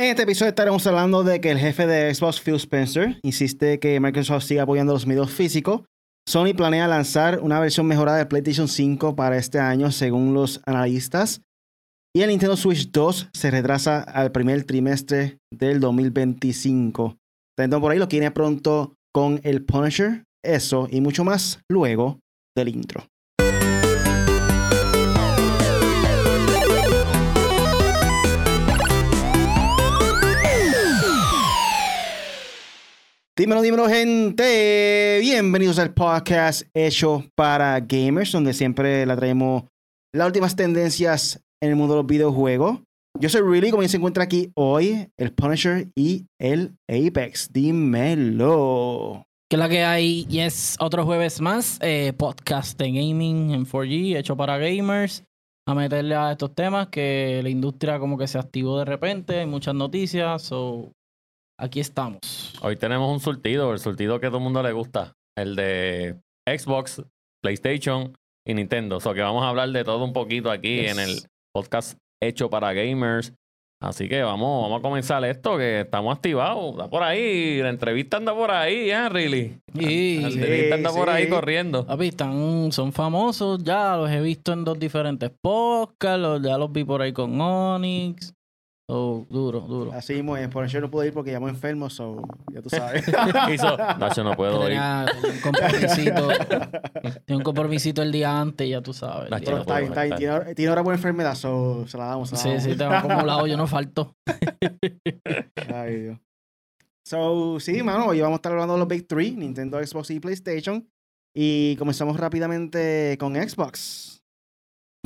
En este episodio estaremos hablando de que el jefe de Xbox, Phil Spencer, insiste que Microsoft siga apoyando los medios físicos. Sony planea lanzar una versión mejorada de PlayStation 5 para este año, según los analistas. Y el Nintendo Switch 2 se retrasa al primer trimestre del 2025. Entonces por ahí lo tiene pronto con el Punisher. Eso y mucho más luego del intro. Dímelo, dímelo, gente. Bienvenidos al podcast hecho para gamers, donde siempre la traemos las últimas tendencias en el mundo de los videojuegos. Yo soy Really, como se encuentra aquí hoy, el Punisher y el Apex. Dímelo. Que la que hay, y es otro jueves más, eh, podcast de gaming en 4G, hecho para gamers, a meterle a estos temas que la industria como que se activó de repente, hay muchas noticias, so aquí estamos. Hoy tenemos un surtido, el surtido que a todo el mundo le gusta, el de Xbox, PlayStation y Nintendo. O so que vamos a hablar de todo un poquito aquí en el podcast hecho para gamers. Así que vamos, vamos a comenzar esto, que estamos activados. Está por ahí, la entrevista anda por ahí, ¿eh, Really? Sí, la entrevista anda por ahí corriendo. Papi, están, son famosos ya, los he visto en dos diferentes podcasts, los- ya los vi por ahí con Onyx. So, duro, duro. Así mismo es. Por eso no puedo ir porque llamo enfermo, so, ya tú sabes. Hizo, Nacho, no puedo ir. Tenía un compromisito, tenía un compromisito el día antes, ya tú sabes. Nacho, no está está. Tiene, tiene ahora buena enfermedad, so, se la damos. Se la Sí, damos. sí, tengo acumulado, yo no falto. Ay, Dios. So, sí, mano, hoy vamos a estar hablando de los Big Three, Nintendo, Xbox y PlayStation. Y comenzamos rápidamente con Xbox.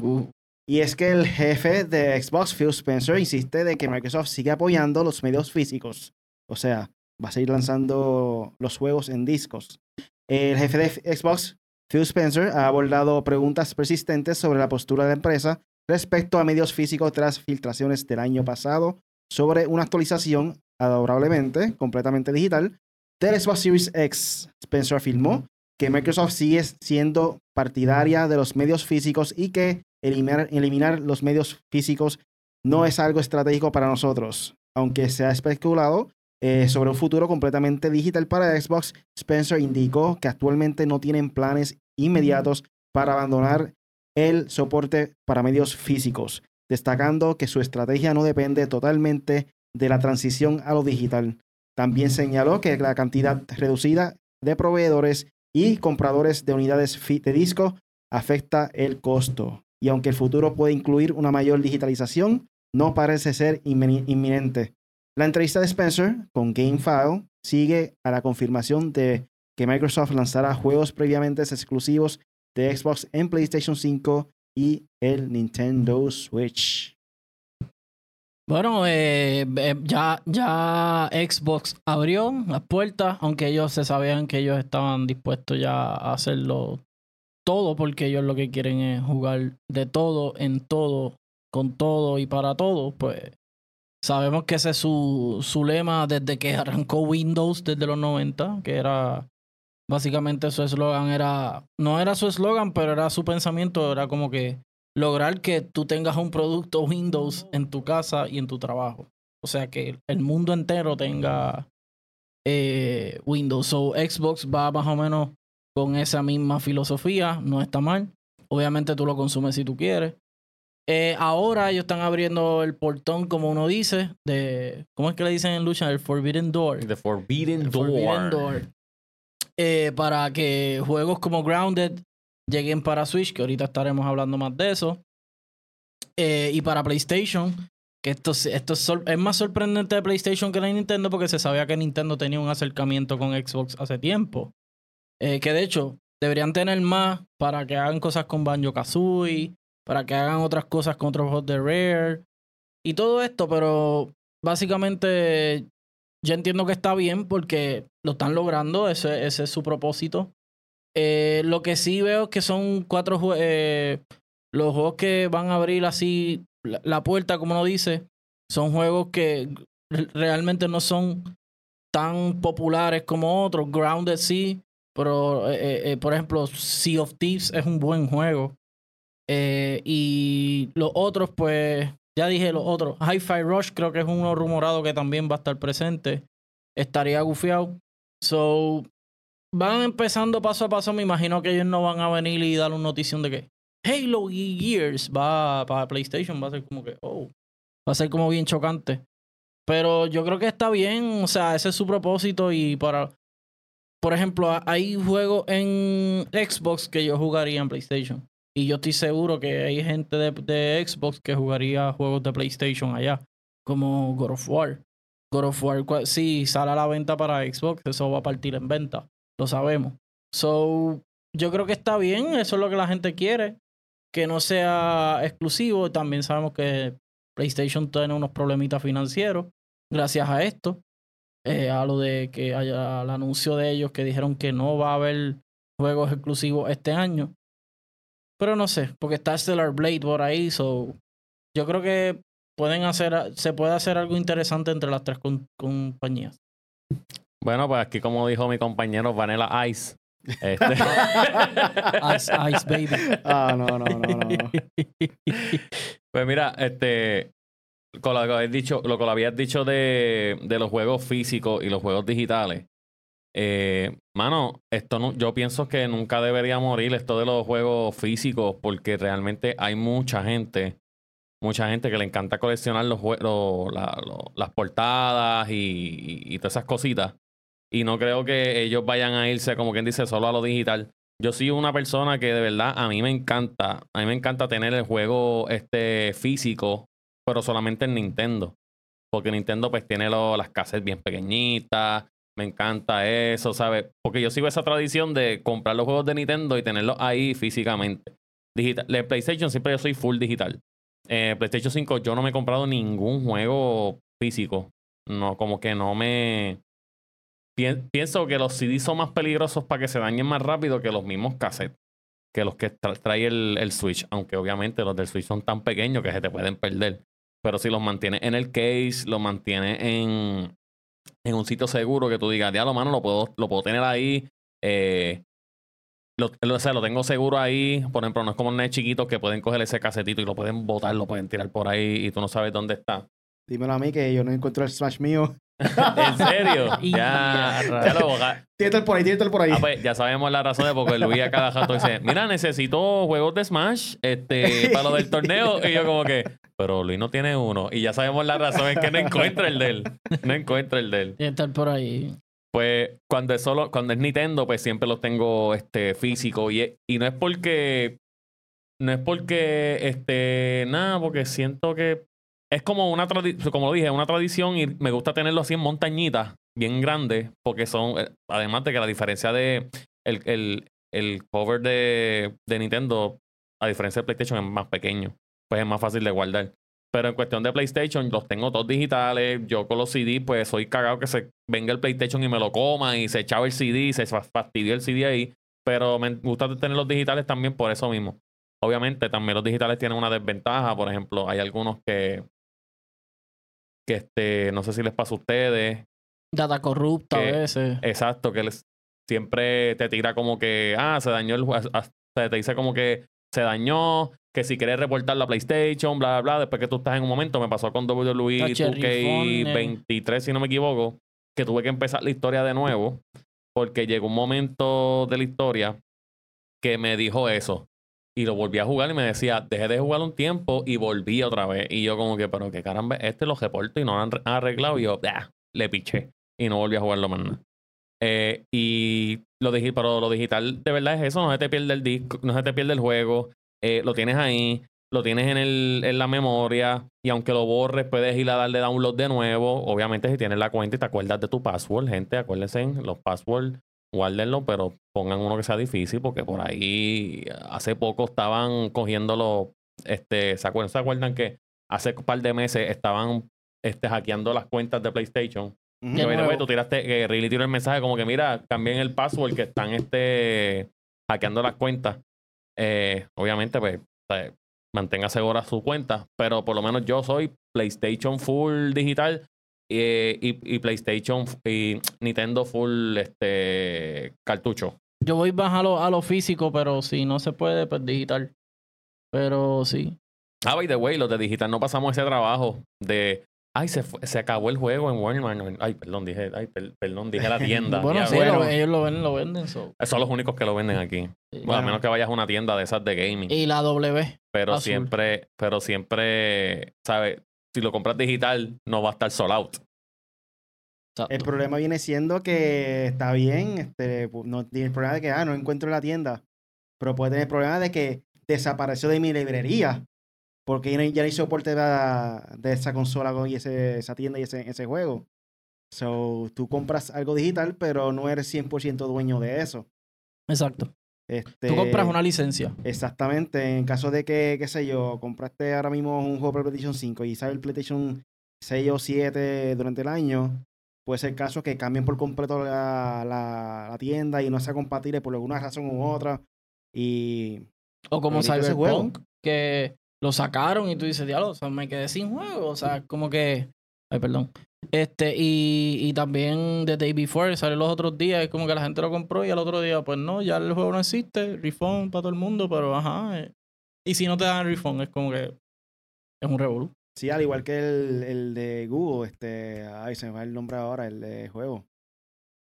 Uh, Y es que el jefe de Xbox, Phil Spencer, insiste de que Microsoft sigue apoyando los medios físicos. O sea, va a seguir lanzando los juegos en discos. El jefe de Xbox, Phil Spencer, ha abordado preguntas persistentes sobre la postura de la empresa respecto a medios físicos tras filtraciones del año pasado sobre una actualización adorablemente, completamente digital, del Xbox Series X. Spencer afirmó que Microsoft sigue siendo partidaria de los medios físicos y que eliminar, eliminar los medios físicos no es algo estratégico para nosotros. Aunque se ha especulado eh, sobre un futuro completamente digital para Xbox, Spencer indicó que actualmente no tienen planes inmediatos para abandonar el soporte para medios físicos, destacando que su estrategia no depende totalmente de la transición a lo digital. También señaló que la cantidad reducida de proveedores y compradores de unidades de disco afecta el costo. Y aunque el futuro puede incluir una mayor digitalización, no parece ser inminente. La entrevista de Spencer con GameFile sigue a la confirmación de que Microsoft lanzará juegos previamente exclusivos de Xbox en PlayStation 5 y el Nintendo Switch. Bueno, eh, eh, ya, ya Xbox abrió las puertas, aunque ellos se sabían que ellos estaban dispuestos ya a hacerlo todo, porque ellos lo que quieren es jugar de todo, en todo, con todo y para todo, pues sabemos que ese es su, su lema desde que arrancó Windows desde los 90, que era básicamente su eslogan era, no era su eslogan, pero era su pensamiento, era como que lograr que tú tengas un producto Windows en tu casa y en tu trabajo. O sea, que el mundo entero tenga eh, Windows. So, Xbox va más o menos con esa misma filosofía, no está mal. Obviamente tú lo consumes si tú quieres. Eh, ahora ellos están abriendo el portón, como uno dice, de. ¿Cómo es que le dicen en lucha? El Forbidden Door. The Forbidden El Door. Forbidden Door. Eh, para que juegos como Grounded lleguen para Switch, que ahorita estaremos hablando más de eso. Eh, y para PlayStation, que esto, es, es más sorprendente de PlayStation que de Nintendo porque se sabía que Nintendo tenía un acercamiento con Xbox hace tiempo. Eh, que de hecho, deberían tener más para que hagan cosas con Banjo Kazooie, para que hagan otras cosas con otros juegos de Rare y todo esto, pero básicamente yo entiendo que está bien porque lo están logrando, ese, es su propósito. Eh, lo que sí veo es que son cuatro eh, los juegos que van a abrir así la, la puerta, como uno dice, son juegos que re- realmente no son tan populares como otros. Grounded sí, pero eh, eh, por ejemplo, Sea of Thieves es un buen juego. Eh, y los otros, pues, Ya dije los otros. Hi-Fi Rush creo que es uno rumorado que también va a estar presente. Estaría gufiado. So, van empezando paso a paso. Me imagino que ellos no van a venir y dar una notición de que Halo Gears va para PlayStation. Va a ser como que, oh, va a ser como bien chocante. Pero yo creo que está bien. O sea, ese es su propósito y para... Por ejemplo, hay juegos en Xbox que yo jugaría en PlayStation. Y yo estoy seguro que hay gente de, Xbox que jugaría juegos de PlayStation allá, como God of War. God of War, si sale a la venta para Xbox, eso va a partir en venta. Lo sabemos. So, yo creo que está bien, eso es lo que la gente quiere. Que no sea exclusivo. También sabemos que PlayStation tiene unos problemitas financieros gracias a esto. Eh, a lo de que haya el anuncio de ellos que dijeron que no va a haber juegos exclusivos este año. Pero no sé, porque está Stellar Blade por ahí, so yo creo que pueden hacer, se puede hacer algo interesante entre las tres compañías. Bueno, pues aquí como dijo mi compañero Vanilla Ice. Este... ice, ice baby. Ah, no, no, no, no. Pues mira, este, lo que habías dicho, lo que habías dicho de, de los juegos físicos y los juegos digitales, eh, mano, esto no, yo pienso que nunca debería morir esto de los juegos físicos porque realmente hay mucha gente, mucha gente que le encanta coleccionar los, las portadas y, todas esas cositas. Y no creo que ellos vayan a irse, como quien dice, solo a lo digital. Yo soy una persona que de verdad a mí me encanta, a mí me encanta tener el juego este físico, pero solamente en Nintendo. Porque Nintendo pues tiene las cassettes bien pequeñitas, me encanta eso, ¿sabes? Porque yo sigo esa tradición de comprar los juegos de Nintendo y tenerlos ahí físicamente. Digital. De PlayStation siempre yo soy full digital. Eh, PlayStation 5 yo no me he comprado ningún juego físico. No, como que no me... pienso que los CDs son más peligrosos para que se dañen más rápido que los mismos cassettes. Que los que trae el, el Switch. Aunque obviamente los del Switch son tan pequeños que se te pueden perder. Pero si los mantiene en el case, los mantiene en, en un sitio seguro que tú digas, diablo, mano, lo puedo, lo puedo tener ahí. Eh, lo, o sea, lo tengo seguro ahí. Por ejemplo, no es como un chiquito que pueden coger ese casetito y lo pueden botar, lo pueden tirar por ahí y tú no sabes dónde está. Dímelo a mí que yo no encuentro el Smash mío. ¿En serio? ya, ya lo Tírate por ahí, tírate por ahí. Ah, pues, ya sabemos la razón de porque Luis a cada rato dice, mira, necesito juegos de Smash este, para lo del torneo. Y yo como que, pero Luis no tiene uno. Y ya sabemos la razón es que no encuentra el de él. No encuentra el de él. Estar por ahí. Pues cuando es solo, cuando es Nintendo, pues siempre los tengo este, físico. Y, y no es porque. No es porque, este, nada, porque siento que es como una tradición, como lo dije, una tradición y me gusta tenerlo así en montañitas, bien grandes, porque son, eh, además de que la diferencia de el, el, el cover de, de, Nintendo, a diferencia de PlayStation, es más pequeño, pues es más fácil de guardar. Pero en cuestión de PlayStation, los tengo todos digitales. Yo con los CD, pues soy cagado que se venga el PlayStation y me lo coma y se echaba el CD y se fastidia el CD ahí. Pero me gusta tener los digitales también por eso mismo. Obviamente, también los digitales tienen una desventaja. Por ejemplo, hay algunos que que este, no sé si les pasa a ustedes. Data corrupta a veces. Exacto, que les, siempre te tira como que, ah, se dañó el juego, te dice como que se dañó, que si quieres reportar la PlayStation, bla, bla, bla, después que tú estás en un momento, me pasó con WWE 2K23, si no me equivoco, que tuve que empezar la historia de nuevo, porque llegó un momento de la historia que me dijo eso. Y lo volví a jugar y me decía, dejé de jugar un tiempo y volví otra vez. Y yo como que, pero que caramba, este lo reporto y no han arreglado. Y yo, le piché. Y no volví a jugarlo más nada. Eh, y lo dije, pero lo digital de verdad es eso, no se te pierde el disco, no se te pierde el juego, eh, lo tienes ahí, lo tienes en, el, en la memoria, y aunque lo borres, puedes ir a darle download de nuevo. Obviamente, si tienes la cuenta y te acuerdas de tu password, gente, acuérdense, los passwords guárdenlo, pero pongan uno que sea difícil, porque por ahí hace poco estaban cogiéndolo, este, ¿se acuerdan, ¿se acuerdan que hace un par de meses estaban este, hackeando las cuentas de PlayStation? Y tú tiraste, que Really tiró el mensaje como que mira, cambien el password que están este, hackeando las cuentas. Eh, obviamente, pues, mantenga segura su cuenta, pero por lo menos yo soy PlayStation Full Digital y, PlayStation y Nintendo full este cartucho. Yo voy más a lo, a lo físico, pero si no se puede, pues digital. Pero sí. Ah, by the way, los de digital no pasamos ese trabajo de. Ay, se, fue- se acabó el juego en Walmart. Ay, perdón, dije, ay, per- perdón, dije la tienda. Bueno, Ya, sí, bueno, lo- ellos lo venden, lo venden. so. Son los únicos que lo venden aquí. Bueno, a menos que vayas a una tienda de esas de gaming. Y la W. pero azul. siempre, pero siempre, ¿sabes? Si lo compras digital, no va a estar sold out. Exacto. El problema viene siendo que está bien, este, pu- no tiene el problema de que ah, no encuentro la tienda, pero puede tener el problema de que desapareció de mi librería, porque ya no, ya no hay soporte de, la- de esa consola con- y ese, esa tienda y ese, ese juego. So, tú compras algo digital, pero no eres 100% dueño de eso. Exacto. Este, Tú compras una licencia. Exactamente, en caso de que, qué sé yo, compraste ahora mismo un juego para PlayStation 5 y sale el PlayStation 6 o 7 durante el año, puede ser el caso que cambien por completo la, la- la tienda y no sea compatible por alguna razón u otra. Y O como. Cyberpunk, que lo sacaron y tú dices, diablo, o sea, me quedé sin juego. O sea, como que. Ay, perdón. Este, y, y también The Day Before, salió los otros días, es como que la gente lo compró y al otro día, pues no, ya el juego no existe, refund para todo el mundo, pero ajá. eh. Y si no te dan refund, es como que es un revolú. sí, al igual que el, el de Google, este, ay, se me va el nombre ahora, el de juego.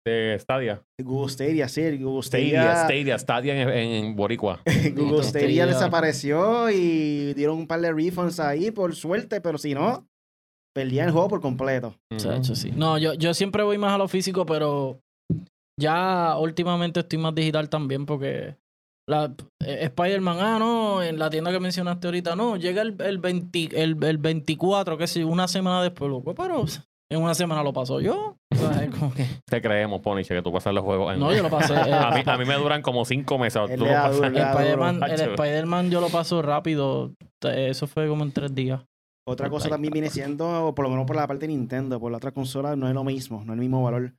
De Stadia. Google Stadia, sí, el Google Stadia, Stadia. Stadia, Stadia en, en Boricua. Google Stadia. Stadia desapareció y dieron un par de refunds ahí por suerte, pero si no, perdían el juego por completo. O sea, eso sí. No, yo, yo siempre voy más a lo físico, pero ya últimamente estoy más digital también porque la, eh, Spider-Man, ah, no, en la tienda que mencionaste ahorita, no, llega el, el, 20 el, el 24, que sí, una semana después, loco, pero en una semana lo paso yo. O sea, es como que, Te creemos, Poniche, que tú pasas los juegos en... no, yo lo pasé. eh, a, mí, a mí me duran como cinco meses. Tú lo pasas- el. Spider-Man yo lo paso rápido. Eso fue como en tres días. Otra cosa también viene siendo, por lo menos por la parte de Nintendo, por la otra consola no es lo mismo, no es el mismo valor.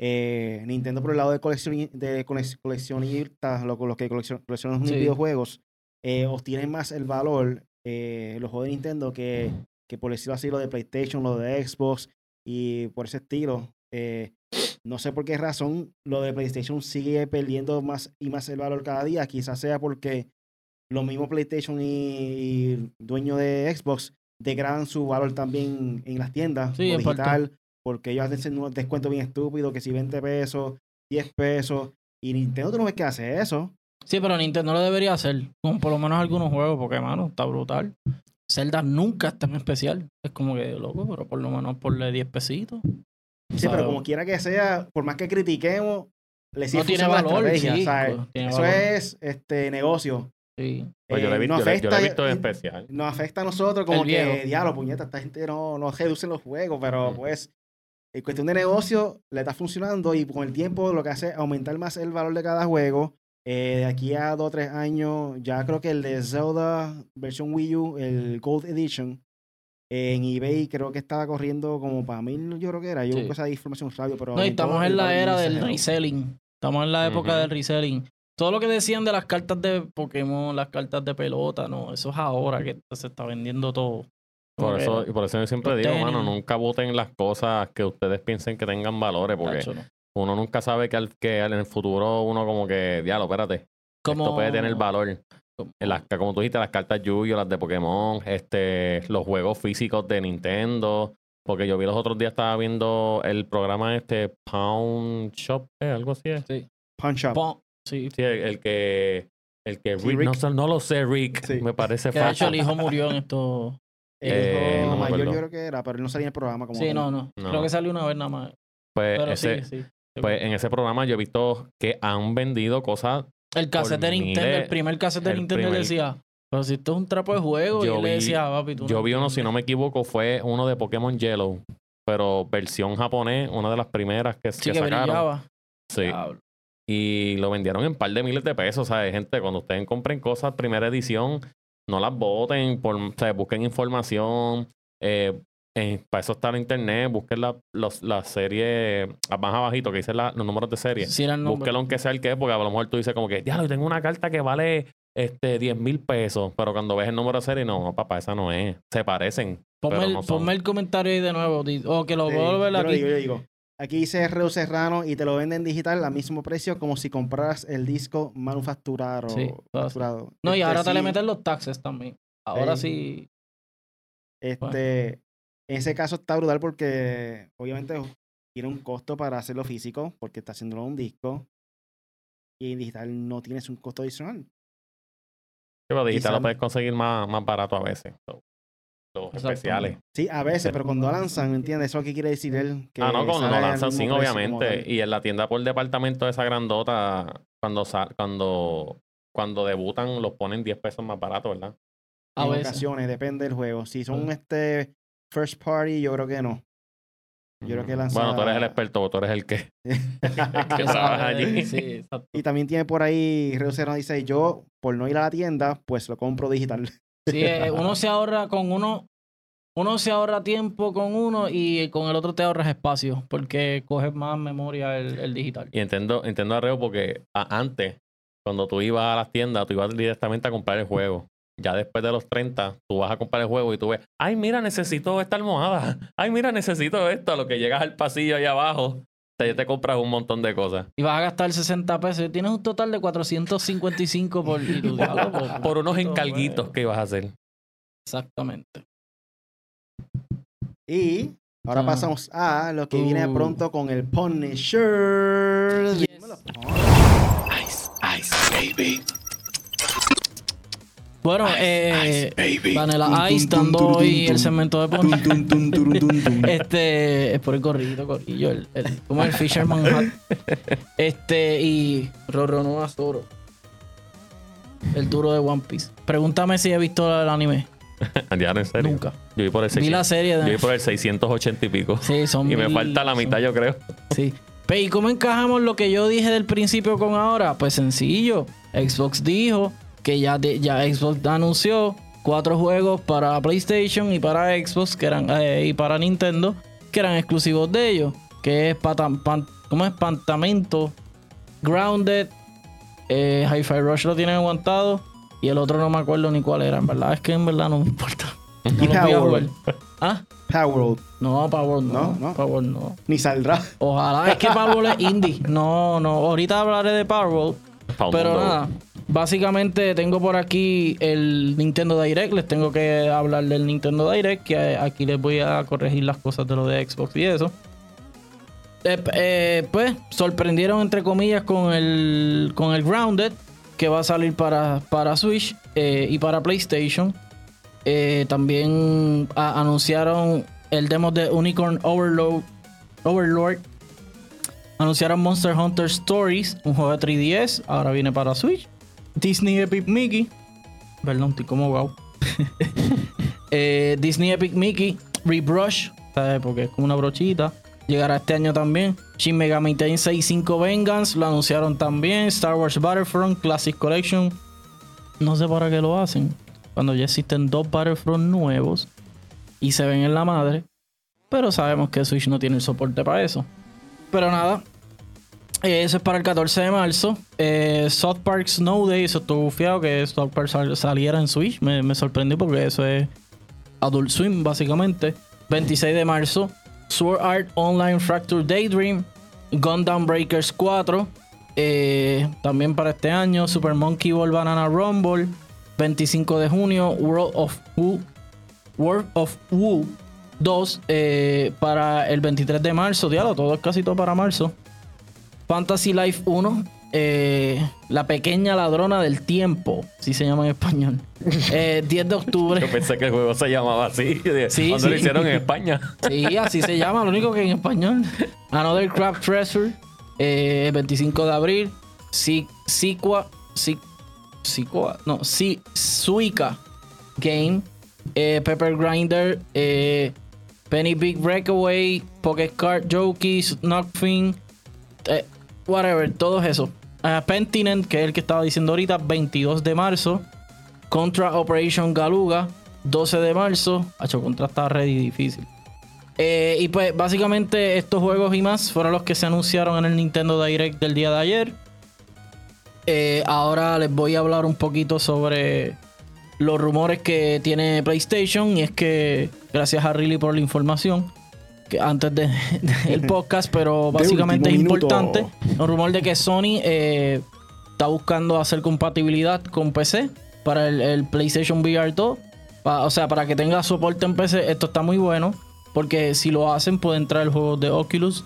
Eh, Nintendo por el lado de, coleccioni- de colec- coleccionistas, lo- los que coleccion- coleccionan Sí. videojuegos, eh, obtienen más el valor eh, los juegos de Nintendo que, que por decirlo así, lo de PlayStation, lo de Xbox y por ese estilo. Eh, no sé por qué razón lo de PlayStation sigue perdiendo más y más el valor cada día. Quizás sea porque los mismos PlayStation y, y dueños de Xbox degradan su valor también en las tiendas Sí, parte. digital, porque ellos hacen unos descuentos bien estúpidos, que si 20 pesos, 10 pesos, y Nintendo tú no ves que hace eso. Sí, pero Nintendo lo debería hacer. Con por lo menos algunos juegos, porque, mano, está brutal. Zelda nunca es tan especial. Es como que, loco, pero por lo menos ponle 10 pesitos. Sí, ¿sabes? pero como quiera que sea, por más que critiquemos, le No tiene valor, Eso valor. es este negocio. Sí. Pues yo lo he Eh, visto, no yo he- yo lo he afecta- visto en especial. nos afecta a nosotros como que, diablo, puñeta, esta gente no, no reduce los juegos, pero Mm. pues, en cuestión de negocio, le está funcionando y con el tiempo lo que hace es aumentar más el valor de cada juego. Eh, de aquí a dos o tres años, ya creo que el de Zelda versión Wii U, el Gold Edition, en eBay creo que estaba corriendo como para mil, yo creo que era. Yo Sí. busco esa información rápido, pero... No, y estamos en el la era del reselling. Estamos en la época Ujú. del reselling. Todo lo que decían de las cartas de Pokémon, las cartas de pelota, no, eso es ahora que se está vendiendo todo. Por eso, y por eso yo siempre los digo, tenis. mano, nunca voten las cosas que ustedes piensen que tengan valores, porque no. uno nunca sabe que, al- que en el futuro uno como que, diablo, espérate, Como, esto puede tener valor. las, como tú dijiste, las cartas Yu-Gi-Oh, las de Pokémon, este, los juegos físicos de Nintendo. Porque yo vi los otros días, estaba viendo el programa este Pound Shop, ¿eh? algo así es. Punch Up. Pon- Sí, Sí, el, el que, el que Sí, Rick, Rick. No, lo sé, Rick, Sí. me parece que de hecho el fácil. hijo murió en esto. El Eh, hijo no mayor acuerdo. yo creo que era, pero él no salía en el programa como Sí, no, no, No. Creo que salió una vez nada más. Pues, Pero ese, sí, sí. pues en ese programa yo he visto que han vendido cosas. El cassette de Nintendo, miles, el primer cassette de Nintendo primer- decía, pero si esto es un trapo de juego, Yo y él le vi- decía, papi, tú Yo vi uno, si no entiendes". me equivoco, fue uno de Pokémon Yellow, pero versión japonés, una de las primeras que, Sí, que que sacaron. brillaba. Sí. Diablo. Y lo vendieron en un par de miles de pesos, ¿sabes? Gente, cuando ustedes compren cosas primera edición, no las voten, por, o sea, busquen información. eh, eh, para eso está en internet, busquen la, los, la serie más abajito que dice la- los números de serie. Sí, el. Búsquelo aunque sea el que es, porque a lo mejor tú dices como que, ya, yo tengo una carta que vale este 10 mil pesos, pero cuando ves el número de serie, no, papá, esa no es. Se parecen. Ponme, pero el, no son. ponme el comentario ahí de nuevo. O que lo Sí, vuelvo a ver yo lo aquí. digo, yo digo. Aquí dice Reo Serrano y te lo venden digital al mismo precio como si compraras el disco manufacturado. Sí, todo así. facturado. No, y Este, ahora te le meten los taxes también. Ahora Sí. sí. Este, en ese caso está brutal porque obviamente tiene un costo para hacerlo físico, porque está haciéndolo un disco. Y en digital no tienes un costo adicional. Sí, pero digital Quizá- lo puedes conseguir más, más barato a veces. so, Los Exacto. especiales. Sí, a veces, pero cuando lanzan, ¿me entiendes? Eso es lo que quiere decir él. Que ah, no, cuando lo lanzan, sí, obviamente. Y en la tienda por departamento de esa grandota, cuando sa- cuando cuando debutan, los ponen 10 pesos más barato, ¿verdad? A en veces. ocasiones, depende del juego. Si son este first party, yo creo que no. Yo creo que Mm. lanza- Bueno, tú eres el experto, tú eres el que. que Que trabaja sabe, allí. Sí, exacto. y también tiene por ahí, Reusero dice, yo por no ir a la tienda, pues lo compro digital. Sí, eh, uno se ahorra con uno, uno se ahorra tiempo con uno y con el otro te ahorras espacio porque coges más memoria el, digital. Y entiendo, entiendo arreo porque antes, cuando tú ibas a las tiendas, tú ibas directamente a comprar el juego. Ya después de los 30, tú vas a comprar el juego y tú ves, ay, mira, necesito esta almohada. Ay, mira, necesito esto. A lo que llegas al pasillo ahí abajo, ya te compras un montón de cosas. Y vas a gastar 60 pesos. y Tienes un total de 455 por... diablo, por- Por unos encarguitos que ibas a hacer. Exactamente. Y ahora Ah. pasamos a lo que viene Uh. pronto con el Punisher. Yes. Ice, ice, baby. Bueno, eh, baby. Vanilla Ice dando hoy el segmento de tun. Este, es por el corrido, corrillo, el, el, como el Fisherman Hat. Este, y Roronoa Zoro. El duro de One Piece. Pregúntame si he visto el anime. Ya, en serio. Nunca. Yo vi por el, Vi la 600, serie yo vi de. por el 680 y pico. Sí, son Y me falta la mitad, son- yo creo. Sí. ¿y cómo encajamos lo que yo dije del principio con ahora? Pues sencillo. Xbox dijo que ya, de- ya Xbox anunció cuatro juegos para PlayStation y para Xbox que eran eh, y para Nintendo que eran exclusivos de ellos. Que es Patan- Pan- ¿cómo es? Pantamento, Grounded, eh, Hi-Fi Rush lo tienen aguantado y el otro no me acuerdo ni cuál era. En verdad es que en verdad no me importa. No Power. ¿Ah? Power No, Power no. No, no. Power no. Ni saldrá. Ojalá es que Powerball es indie. No, no. Ahorita hablaré de. Pa' un Pero nada. Básicamente tengo por aquí el Nintendo Direct. Les tengo que hablar del Nintendo Direct. Que aquí les voy a corregir las cosas de lo de Xbox y eso. Eh, eh, pues sorprendieron entre comillas con el, con el Grounded. Que va a salir para, para Switch eh, y para PlayStation. Eh, también anunciaron el demo de Unicorn Overload, Overlord. Anunciaron Monster Hunter Stories, un juego de 3DS. Ahora viene para Switch. Disney Epic Mickey. Perdón, estoy como wow. Eh, Disney Epic Mickey Rebrush, ¿sabes? porque es como una brochita. Llegará este año también. Shin Megami Tensei 5 Vengeance, lo anunciaron también. Star Wars Battlefront Classic Collection. No sé para qué lo hacen. Cuando ya existen dos Battlefront nuevos y se ven en la madre. Pero sabemos que Switch no tiene el soporte para eso. Pero nada. Eh, Eso es para el 14 de marzo. Eh, South Park Snow Day. Eso estuvo bufiado que South Park sal- saliera en Switch. Me, me sorprendió porque eso es Adult Swim, básicamente. 26 de marzo. Sword Art Online Fracture Daydream. Gundam Breakers 4. eh, también para este año. Super Monkey Ball Banana Rumble. 25 de junio. World of Woo. World of Woo 2 eh, para el 23 de marzo. Diablo, todo es casi todo para marzo. Fantasy Life 1. eh, la pequeña ladrona del tiempo. Si se llama en español. Eh, 10 de Yo octubre. pensé que el juego se llamaba así. Sí, cuando lo hicieron en España. Sí, así se llama. Lo único que en español. Another Craft Treasure. eh, 25 de abril. Si, Siqua. No, si, Suica Game. eh, Pepper Grinder. eh, Penny Big Breakaway. Pocket Card Jokies. Knockfin. eh, whatever, todos esos. Ah, Pentinent, que es el que estaba diciendo ahorita, 22 de marzo. Contra Operation Galuga, 12 de marzo. Hacho, contra está ready difícil. Eh, y pues básicamente estos juegos y más fueron los que se anunciaron en el Nintendo Direct del día de ayer. Eh, ahora les voy a hablar un poquito sobre los rumores que tiene PlayStation. Y es que, gracias a Riley por la información, que antes de- del podcast, pero básicamente es importante. Un rumor de que Sony eh, está buscando hacer compatibilidad con PC para el, el PlayStation VR 2 Pa- o sea, para que tenga soporte en PC, esto está muy bueno. Porque si lo hacen, pueden traer juegos de Oculus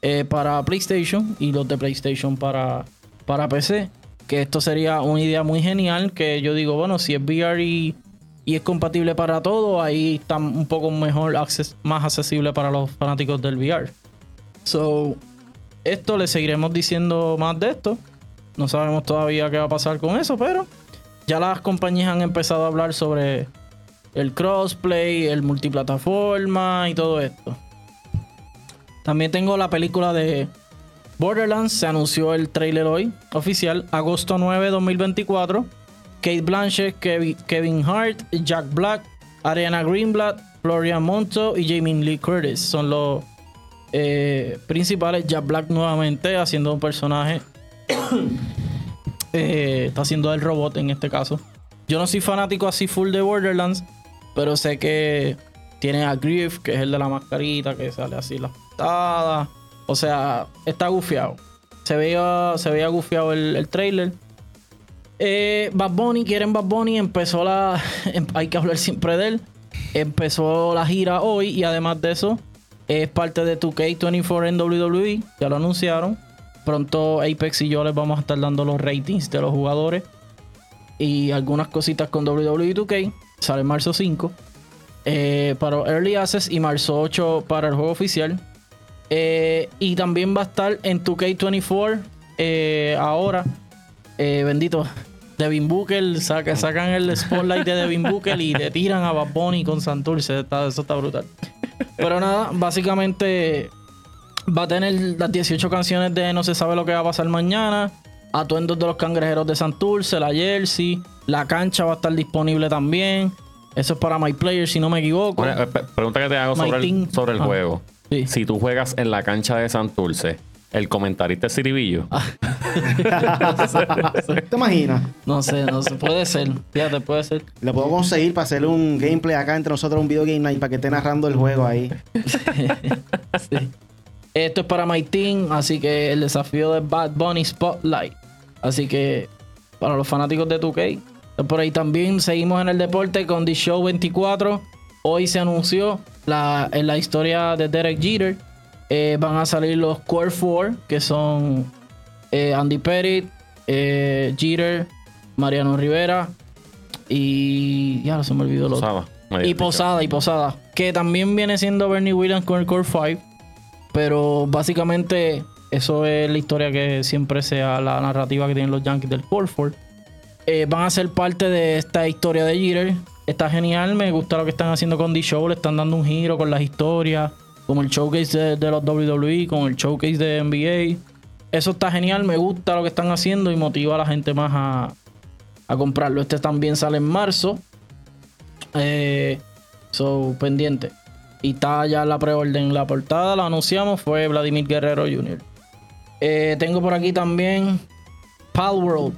eh, para PlayStation y los de PlayStation para, para PC. Que esto sería una idea muy genial. Que yo digo, bueno, si es VR y, y es compatible para todo, ahí está un poco mejor, acces- más accesible para los fanáticos del VR. So, esto le seguiremos diciendo más de esto. No sabemos todavía qué va a pasar con eso, pero ya las compañías han empezado a hablar sobre el crossplay, el multiplataforma y todo esto. También tengo la película de Borderlands. Se anunció el trailer hoy, oficial, agosto 9, 2024. Kate Blanchett, Kevi- Kevin Hart, Jack Black, Ariana Greenblatt, Florian Monto y Jamie Lee Curtis son los eh, principales. Jack Black nuevamente haciendo un personaje. Eh, está haciendo el robot en este caso. Yo no soy fanático así full de Borderlands, pero sé que tiene a Griff, que es el de la mascarita, que sale así las patadas. O sea, está gufiado. Se veía, se veía gufiado el trailer. Eh, Bad Bunny, quieren Bad Bunny, empezó la. em- Hay que hablar siempre de él. Empezó la gira hoy y además de eso, es parte de 2K24 en WWE. Ya lo anunciaron. Pronto Apex y yo les vamos a estar dando los ratings de los jugadores y algunas cositas con WWE 2K. Sale marzo 5 eh, para Early Access y marzo 8 para el juego oficial. Eh, y también va a estar en 2K24 eh, ahora. Bendito. Devin Booker, saca- sacan el spotlight de Devin Booker y le tiran a Bad Bunny con Santurce. Está- eso está brutal. Pero nada, básicamente va a tener las 18 canciones de No se sabe lo que va a pasar mañana. Atuendos de los cangrejeros de Santurce, la jersey. La cancha va a estar disponible también. Eso es para My Player, si no me equivoco. Una, eh, pregunta que te hago sobre el, sobre el Ah. juego. Sí. Si tú juegas en la cancha de Santurce, el comentarista es Ciribillo. Ah. ¿Te imaginas? No sé, no sé. Puede ser. Fíjate, puede ser. Lo puedo conseguir para hacer un gameplay acá entre nosotros, un video game night, para que esté narrando el juego ahí. Sí. Esto es para My Team, así que el desafío de Bad Bunny Spotlight. Así que para los fanáticos de 2K. Por ahí también seguimos en el deporte con The Show 24. Hoy se anunció la, en la historia de Derek Jeter. Eh, van a salir los Core 4, que son eh, Andy Pettit, eh, Jeter, Mariano Rivera y ya se me olvidó lo otro. Posada. Y. Posada, y Posada. Que también viene siendo Bernie Williams con el Core 5. Pero básicamente eso es la historia que siempre sea la narrativa que tienen los Yankees del Core 4. Eh, van a ser parte de esta historia de Jeter. Está genial, me gusta lo que están haciendo con The Show. Le están dando un giro con las historias. Como el showcase de, los WWE, con el showcase de NBA. Eso está genial, me gusta lo que están haciendo y motiva a la gente más a, a comprarlo. Este también sale en marzo. Eh, so, pendiente. Y está ya la preorden. La portada la anunciamos, fue Vladimir Guerrero Jr. Eh, tengo por aquí también Palworld.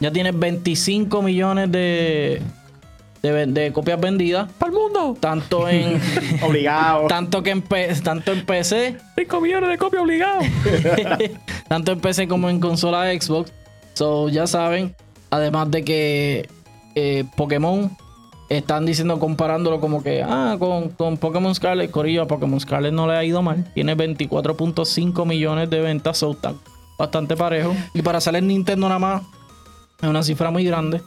Ya tiene 25 millones de, de, copias vendidas. ¡Para el mundo! Tanto en, Obligado. tanto, que en, tanto en PC 5 millones de copias obligados. tanto en PC como en consola Xbox. So, ya saben. Además de que eh, Pokémon están diciendo, comparándolo como que, ah, con, con Pokémon Scarlet, Corillo, a Pokémon Scarlet no le ha ido mal. Tiene 24.5 millones de ventas, so está bastante parejo. Y para salir Nintendo nada más, es una cifra muy grande.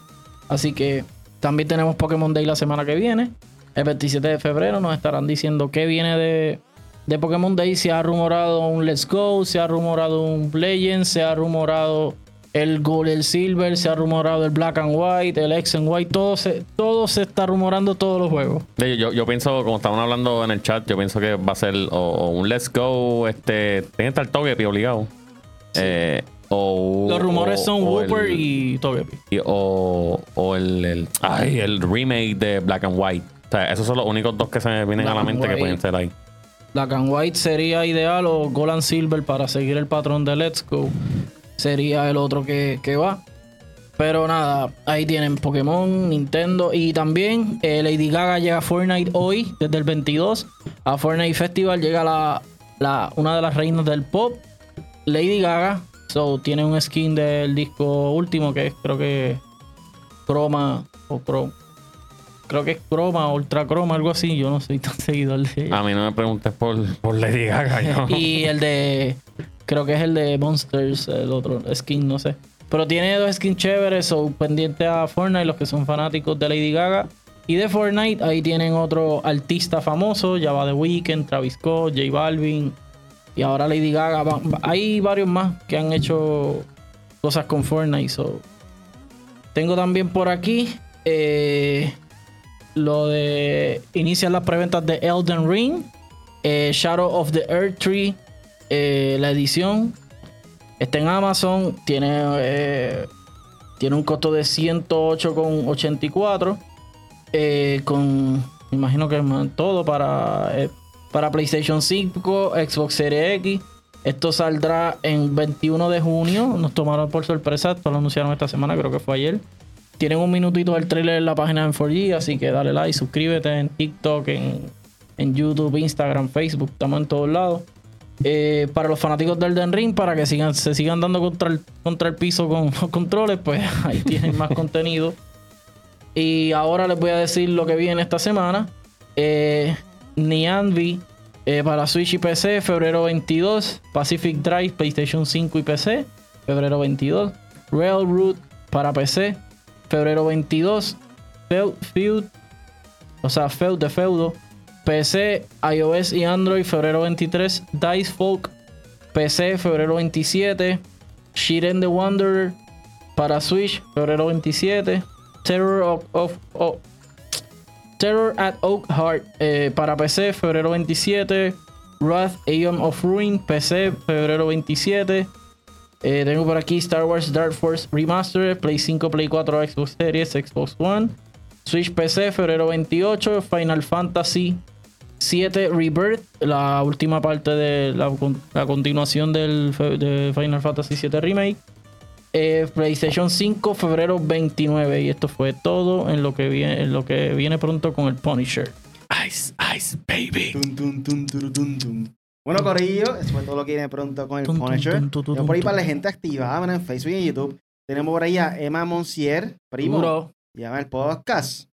Así que también tenemos Pokémon Day la semana que viene. El 27 de febrero nos estarán diciendo qué viene de, de Pokémon Day. Se ha rumorado un Let's Go, se ha rumorado un Legend, se ha rumorado el Gold, el Silver, se ha rumorado el Black and White, el X and White. Todo se, todo se está rumorando todos los juegos. Yo, yo, yo pienso, como estaban hablando en el chat, yo pienso que va a ser o, o un Let's Go, este, tiene que estar Togepi obligado. Eh, o, Los rumores o- son el- y Togepi. y- o, o el, el, ay, el remake de Black and White. O sea, esos son los únicos dos que se me vienen Black a la mente que pueden ser ahí. Black and White sería ideal o Gold and Silver para seguir el patrón de Let's Go. Sería el otro que, que va. Pero nada, ahí tienen Pokémon, Nintendo y también eh, Lady Gaga llega a Fortnite hoy, desde el 22. A Fortnite Festival llega la, la, una de las reinas del pop, Lady Gaga. So, tiene un skin del disco último que es creo que Chroma o Chrome. creo que es Chroma, Ultra Chroma, algo así. Yo no soy tan seguidor de ella. A mí no me preguntes por, por Lady Gaga. yo- Y el de. Creo que es el de Monsters, el otro skin, no sé. Pero tiene dos skins chéveres, son pendientes a Fortnite, los que son fanáticos de Lady Gaga. Y de Fortnite, ahí tienen otro artista famoso, ya va The Weeknd, Travis Scott, J Balvin. Y ahora Lady Gaga. Hay varios más que han hecho cosas con Fortnite. Tengo también por aquí eh, lo de. Inician las preventas de Elden Ring. eh, Shadow of the Earth Tree, eh, la edición. Está en Amazon. Tiene, tiene un costo de 108,84. eh, con. Me imagino que todo para, para PlayStation 5, Xbox Series X. Esto saldrá en 21 de junio. Nos tomaron por sorpresa. Esto lo anunciaron esta semana, creo que fue ayer. Tienen un minutito del trailer en la página de 4G, así que dale like, suscríbete en TikTok, en, en YouTube, Instagram, Facebook, estamos en todos lados. Eh, para los fanáticos del Den Ring, para que sigan, se sigan dando contra el, contra el piso con los controles, pues ahí tienen más contenido. Y ahora les voy a decir lo que viene esta semana. Eh, Nianvi eh, para Switch y PC, febrero 22. Pacific Drive, PlayStation 5 y PC, febrero 22. Railroad para PC, febrero 22. Feud, o sea, Feud de Feudo. PC, iOS y Android, febrero 23. Dice Folk, PC, febrero 27. Shiren the Wanderer para Switch, febrero 27. Terror of, of- of- Terror at Oak Heart eh, para PC, febrero 27. Wrath, Aeon of Ruin, PC, febrero 27. Eh, tengo por aquí Star Wars Dark Force Remastered, Play 5, Play 4, Xbox Series, Xbox One. Switch PC, febrero 28. Final Fantasy 7 Rebirth, la última parte de la, con- la continuación del de Final Fantasy 7 Remake. Eh, PlayStation 5, febrero 29. Y esto fue todo en lo que viene, en lo que viene pronto con el Punisher. Ice, ice, baby. Bueno, Corillo, eso fue todo lo que viene pronto con el Punisher. Tenemos por ahí para la gente activada ¿verdad? en Facebook y en YouTube. Tenemos por ahí a Emma Monsier, primo. Duro. Llama el podcast.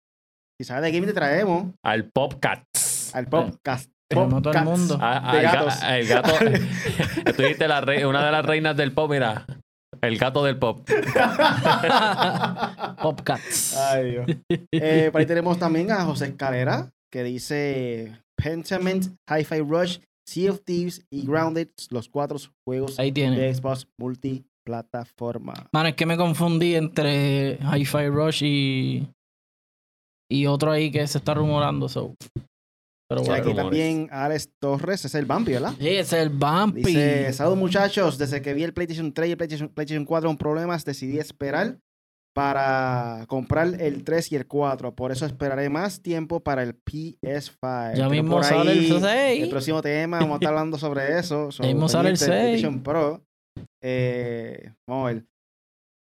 Si sabes de qué te traemos, Al Popcats. al a todo el mundo. A- de gatos. el gato. Tú dijiste la rei- una de las reinas del pop, mira. El gato del pop. Popcats. Ay, Dios. Eh, por ahí tenemos también a José Escalera, que dice Pentiment, Hi-Fi Rush, Sea of Thieves y Grounded, los cuatro juegos Ahí tiene. de Xbox multiplataforma. Mano, es que me confundí entre Hi-Fi Rush y. Y otro ahí que se está rumorando. So. Pero bueno. aquí rumores. también Alex Torres, es el Bambi, ¿verdad? Sí, es el Bumpy. Dice, saludos muchachos, desde que vi el PlayStation 3 y el PlayStation, PlayStation 4 con problemas, decidí esperar para comprar el 3 y el 4. Por eso esperaré más tiempo para el PS5. Ya Pero mismo sale ahí, el 6. El próximo tema, vamos a estar hablando sobre eso. sobre mismo sale el pendiente del 6. PlayStation Pro. Eh, vamos a ver.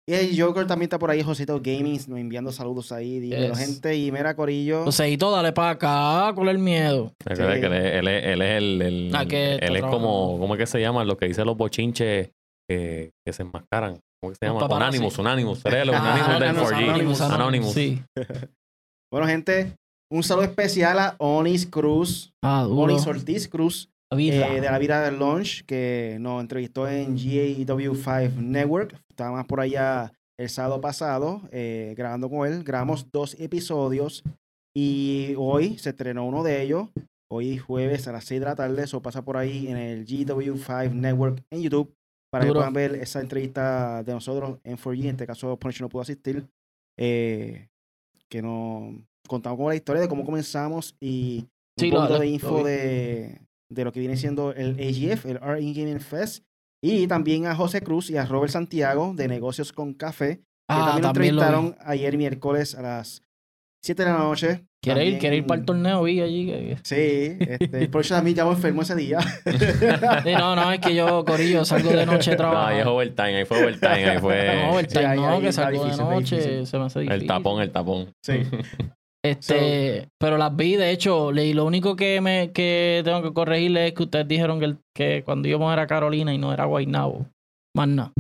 Y el Joker también está por ahí, Josito Gaming, nos enviando saludos ahí. Dímelo, Yes. gente. Y mira, Corillo. Joseito, dale para acá con el miedo. Recuerda Sí. que él, es- él es, él es el. el- Ah, que él es como. ¿Cómo es que se llama? Lo que dicen los bochinches que, que se enmascaran. ¿Cómo que se llama? paparazzi. Unanimous, Unanimous. Él es Ah, Unanimous del Anonymous, 4G. Anonymous, Anonymous. Sí. Bueno, gente, un saludo especial a Onis Cruz. Ah, duro. Onis Ortiz Cruz. Vida. eh, de la vida del launch que nos entrevistó en GAW5 Network. Estábamos por allá el sábado pasado eh, grabando con él. Grabamos dos episodios y hoy se estrenó uno de ellos. Hoy jueves a las 6 de la tarde. Eso pasa por ahí en el GW5 Network en YouTube para Duro. que puedan ver esa entrevista de nosotros en 4G. En este caso, Punisher no pudo asistir. eh, que nos contamos con la historia de cómo comenzamos y un Sí, poquito lo- de lo info vi. de, de lo que viene siendo el AGF, el Art in Gaming Fest. Y también a José Cruz y a Robert Santiago de Negocios con Café, que ah, también nos también lo vi. entrevistaron ayer miércoles a las 7 de la noche. ¿Quiere ir? También- ¿Quiere ir para el torneo? Vi allí. Sí, este, por eso también ya me enfermo ese día. Sí, no, no, es que yo, Corillo, salgo de noche de No, trabajo. ahí es overtime, ahí fue overtime, ahí No, fue overtime, Sí, ahí- no, ahí que salgo de difícil, está noche, difícil. se me hace difícil. el tapón, el tapón. Sí. Este, pero las vi, de hecho, le- lo único que me que tengo que corregirle es que ustedes dijeron que, el- que cuando íbamos era Carolina y no era Guaynabo. Más nada.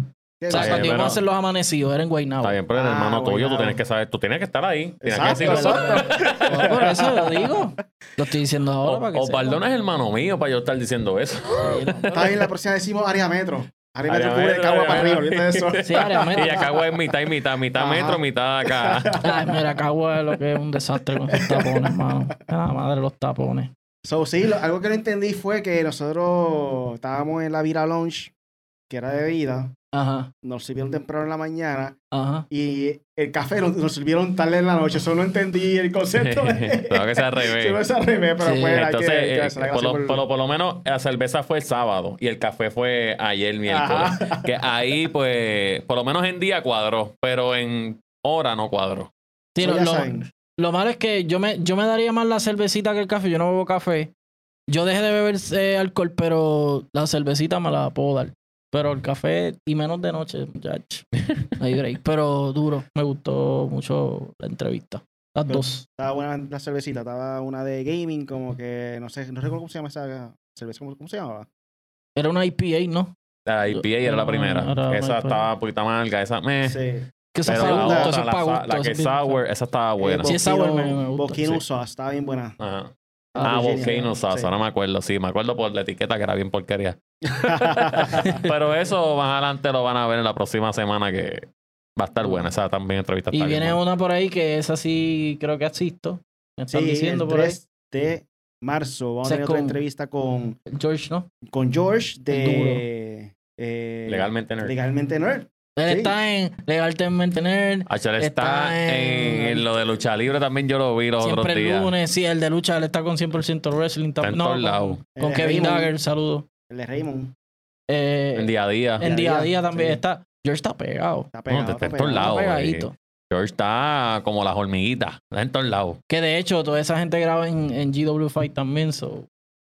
¿Qué O sea, cuando íbamos a hacer los amanecidos, era en Guaynabo. Está bien, pero el Ah, hermano tuyo, tú tienes que saber, tú tienes que estar ahí. Tienes Exacto, que decirlo. exacto. No, por eso lo digo. Lo estoy diciendo ahora para que O, no es hermano mío para yo estar diciendo eso. Está bien, la próxima decimos área metro. Metro Área cubre de Cagua para arriba, olvídate de eso. Sí, área metro. Y acá es mitad y mitad, mitad Ajá. metro, mitad acá. Ay, mira, Cagua es lo que es un desastre con sus tapones, hermano. La madre los tapones. So, sí, lo- algo que no entendí fue que nosotros estábamos en la Vira Lounge, que era de bebida, Ajá, nos sirvieron temprano en la mañana ajá. y el café nos, nos sirvieron tarde en la noche. Eso no entendí el concepto. de- Claro que sea al revés. Sí, es al revés, pero Sí. pues Entonces, que, hay que eh, por, lo, por- por lo- por lo menos la cerveza fue el sábado y el café fue ayer miércoles. Ajá. Que ahí, pues, por lo menos en día cuadró, pero en hora no cuadró. Sí, So, lo, lo malo es que yo me, yo me daría más la cervecita que el café. Yo no bebo café. Yo dejé de beber eh, alcohol, pero la cervecita me la puedo dar. Pero el café, y menos de noche, muchacho. No hay break. Pero duro. Me gustó mucho la entrevista. Las Pero- dos. Estaba buena la cervecita, estaba una de gaming, como que no sé, no recuerdo cómo se llama esa cerveza, ¿cómo, cómo se llamaba? Era una IPA, ¿no? La IPA era la primera. era esa estaba un poquito amarga, esa me. Sí. Que Pero la otra, que es sour, esa estaba buena. Sí, esa sour me- me gusta, sí. Sauce, estaba bien buena. Ajá. Ah, Ah, Volcano sí. Sauce, ahora me acuerdo, sí, me acuerdo por la etiqueta que era bien porquería. Pero eso más adelante lo van a ver en la próxima semana que va a estar buena. Esa también entrevista Y bien viene una por ahí que es así, creo que asisto. Me están sí, diciendo el por ahí. 3 de marzo vamos Ese a tener es otra con- entrevista con, George, ¿no? con George de eh, Legalmente Nerd. Legalmente Nerd. Él Sí. está en Legalmente Nerd. Achel está, está en, lo de lucha libre también, yo lo vi los Siempre otros el días. lunes, sí, el de lucha, él está con 100% wrestling Está también. en No, todos con, lados. con El Kevin Raymond. Dagger, saludos. El de Raymond. Eh, En día a día. en día a día también sí. está. George está pegado. Está No, pegado. está en todos lados. Está eh. pegadito. George está como las hormiguitas. Está en todos lados. Que de hecho, toda esa gente graba en, en GW Fight también. So,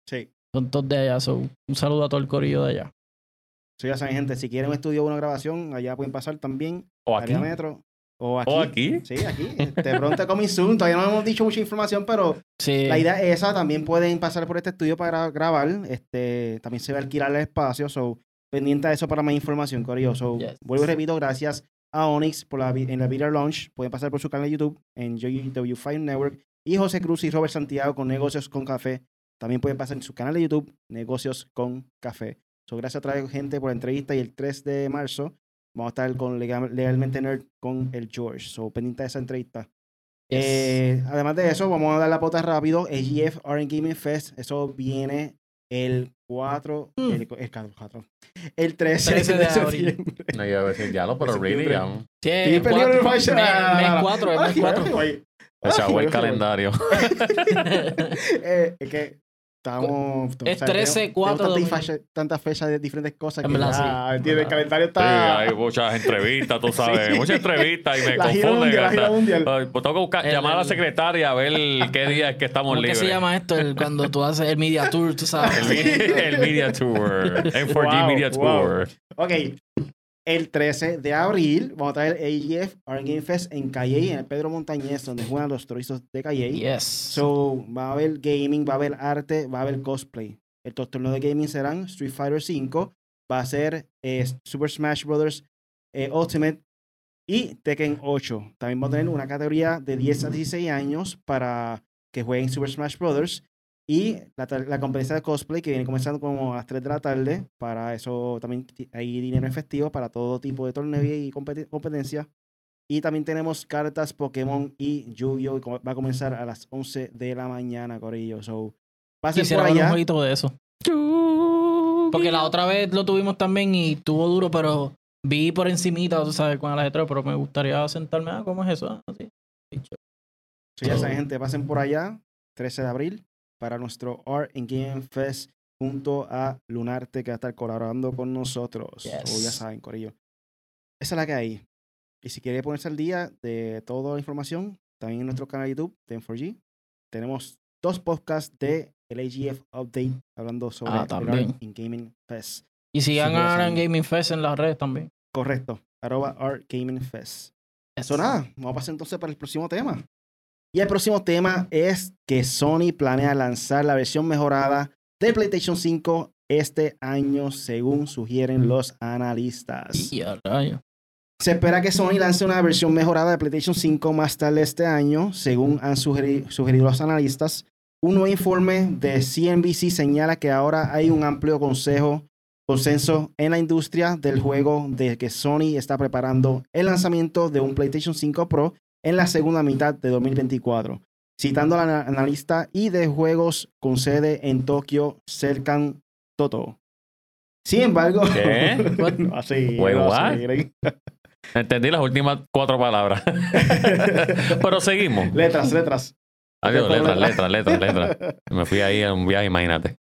Sí. son todos de allá. So, un saludo a todo el corillo de allá. So, ya saben, gente, si quieren un estudio o una grabación, allá pueden pasar también. O aquí. Metro. O aquí. O aquí. Sí, aquí. De pronto coming soon. Todavía no hemos dicho mucha información, pero Sí. la idea es esa. También pueden pasar por este estudio para grabar. Este, también se va a alquilar el espacio. So, pendiente de eso para más información, Corillo. So, Yes. vuelvo y repito, gracias a Onyx por la, en la Video Launch. Pueden pasar por su canal de YouTube en JW5 Network. Y José Cruz y Robert Santiago con Negocios con Café. También pueden pasar en su canal de YouTube, Negocios con Café. So, gracias otra vez, gente, por la entrevista. Y el 3 de marzo vamos a estar con Legal- Legalmente Nerd con el George. So, pendiente de esa entrevista. Yes. Eh, además de eso, vamos a dar la pota rápido. AGF RN Gaming Fest. Eso viene el 4. Mm. El, el 4. El 13, 13 de, de abril. septiembre. No iba a decir ya lo, pero really, ya. Sí, el perdiendo cuatro. el. Mes- mes el mes Se el calendario. eh, es que estamos. Es sabes, 13, tenemos- 4, tenemos domingo. tantas fechas- de diferentes cosas. En que verdad, sí. El calendario Sí, está. hay muchas entrevistas, tú sabes. Sí. Muchas entrevistas y me la gira confunden. mundial, la gira hasta- mundial. Pues tengo que buscar, El- llamar a la secretaria a ver qué día es que estamos ¿Cómo que libres. se llama esto? El- cuando tú haces el media tour, tú sabes. El, el Media Tour. M4G Wow, Media wow. Tour. Ok. El 13 de abril vamos a traer AGF Art Game Fest en Calle, en el Pedro Montañez, donde juegan los chorizos de Calle. Yes. So, va a haber gaming, va a haber arte, va a haber cosplay. El torneo de gaming serán Street Fighter 5, va a ser eh, Super Smash Bros. eh, Ultimate y Tekken 8. También va a tener una categoría de 10 a 16 años para que jueguen Super Smash Bros. Y la, la competencia de cosplay que viene comenzando como a las 3 de la tarde. Para eso también hay dinero efectivo para todo tipo de torneo y competi- competencia. Y también tenemos cartas Pokémon y Yu-Gi-Oh! Va a comenzar a las 11 de la mañana, Corillo. So, pasen Quisiera por ver un allá. jueguito de eso. Porque la otra vez lo tuvimos también y estuvo duro, pero vi por encimita, tú sabes, con el ajetreo, pero me gustaría sentarme, ah, ¿cómo es eso? Ah, así. So, ya saben, gente, pasen por allá, 13 de abril, para nuestro Art and Game Fest junto a Lunarte, que va a estar colaborando con nosotros. So, ya Yes. saben, Corillo. Esa es la que hay. Y si quiere ponerse al día de toda la información, también en nuestro canal de YouTube, 104G, tenemos dos podcasts de el AGF Update hablando sobre Ah. Art and Gaming Fest. Y sigan Sí, ya a saben. Gaming Fest en las redes también. Correcto. Arroba Art Gaming Fest. Eso nada, vamos a pasar entonces para el próximo tema. Y el próximo tema es que Sony planea lanzar la versión mejorada de PlayStation 5 este año, según sugieren los analistas. Se espera que Sony lance una versión mejorada de PlayStation 5 más tarde este año, según han sugeri- sugerido los analistas. Un nuevo informe de CNBC señala que ahora hay un amplio consejo, consenso en la industria del juego de que Sony está preparando el lanzamiento de un PlayStation 5 Pro en la segunda mitad de 2024. Citando al ana- analista y de juegos con sede en Tokio, Serkan Toto. Sin embargo, ¿Qué? no, así, Wait, no, what? así, Entendí las últimas cuatro palabras. Pero seguimos. Letras, letras. Adiós, letras. letras, letras, letras. Me fui ahí a un viaje, imagínate.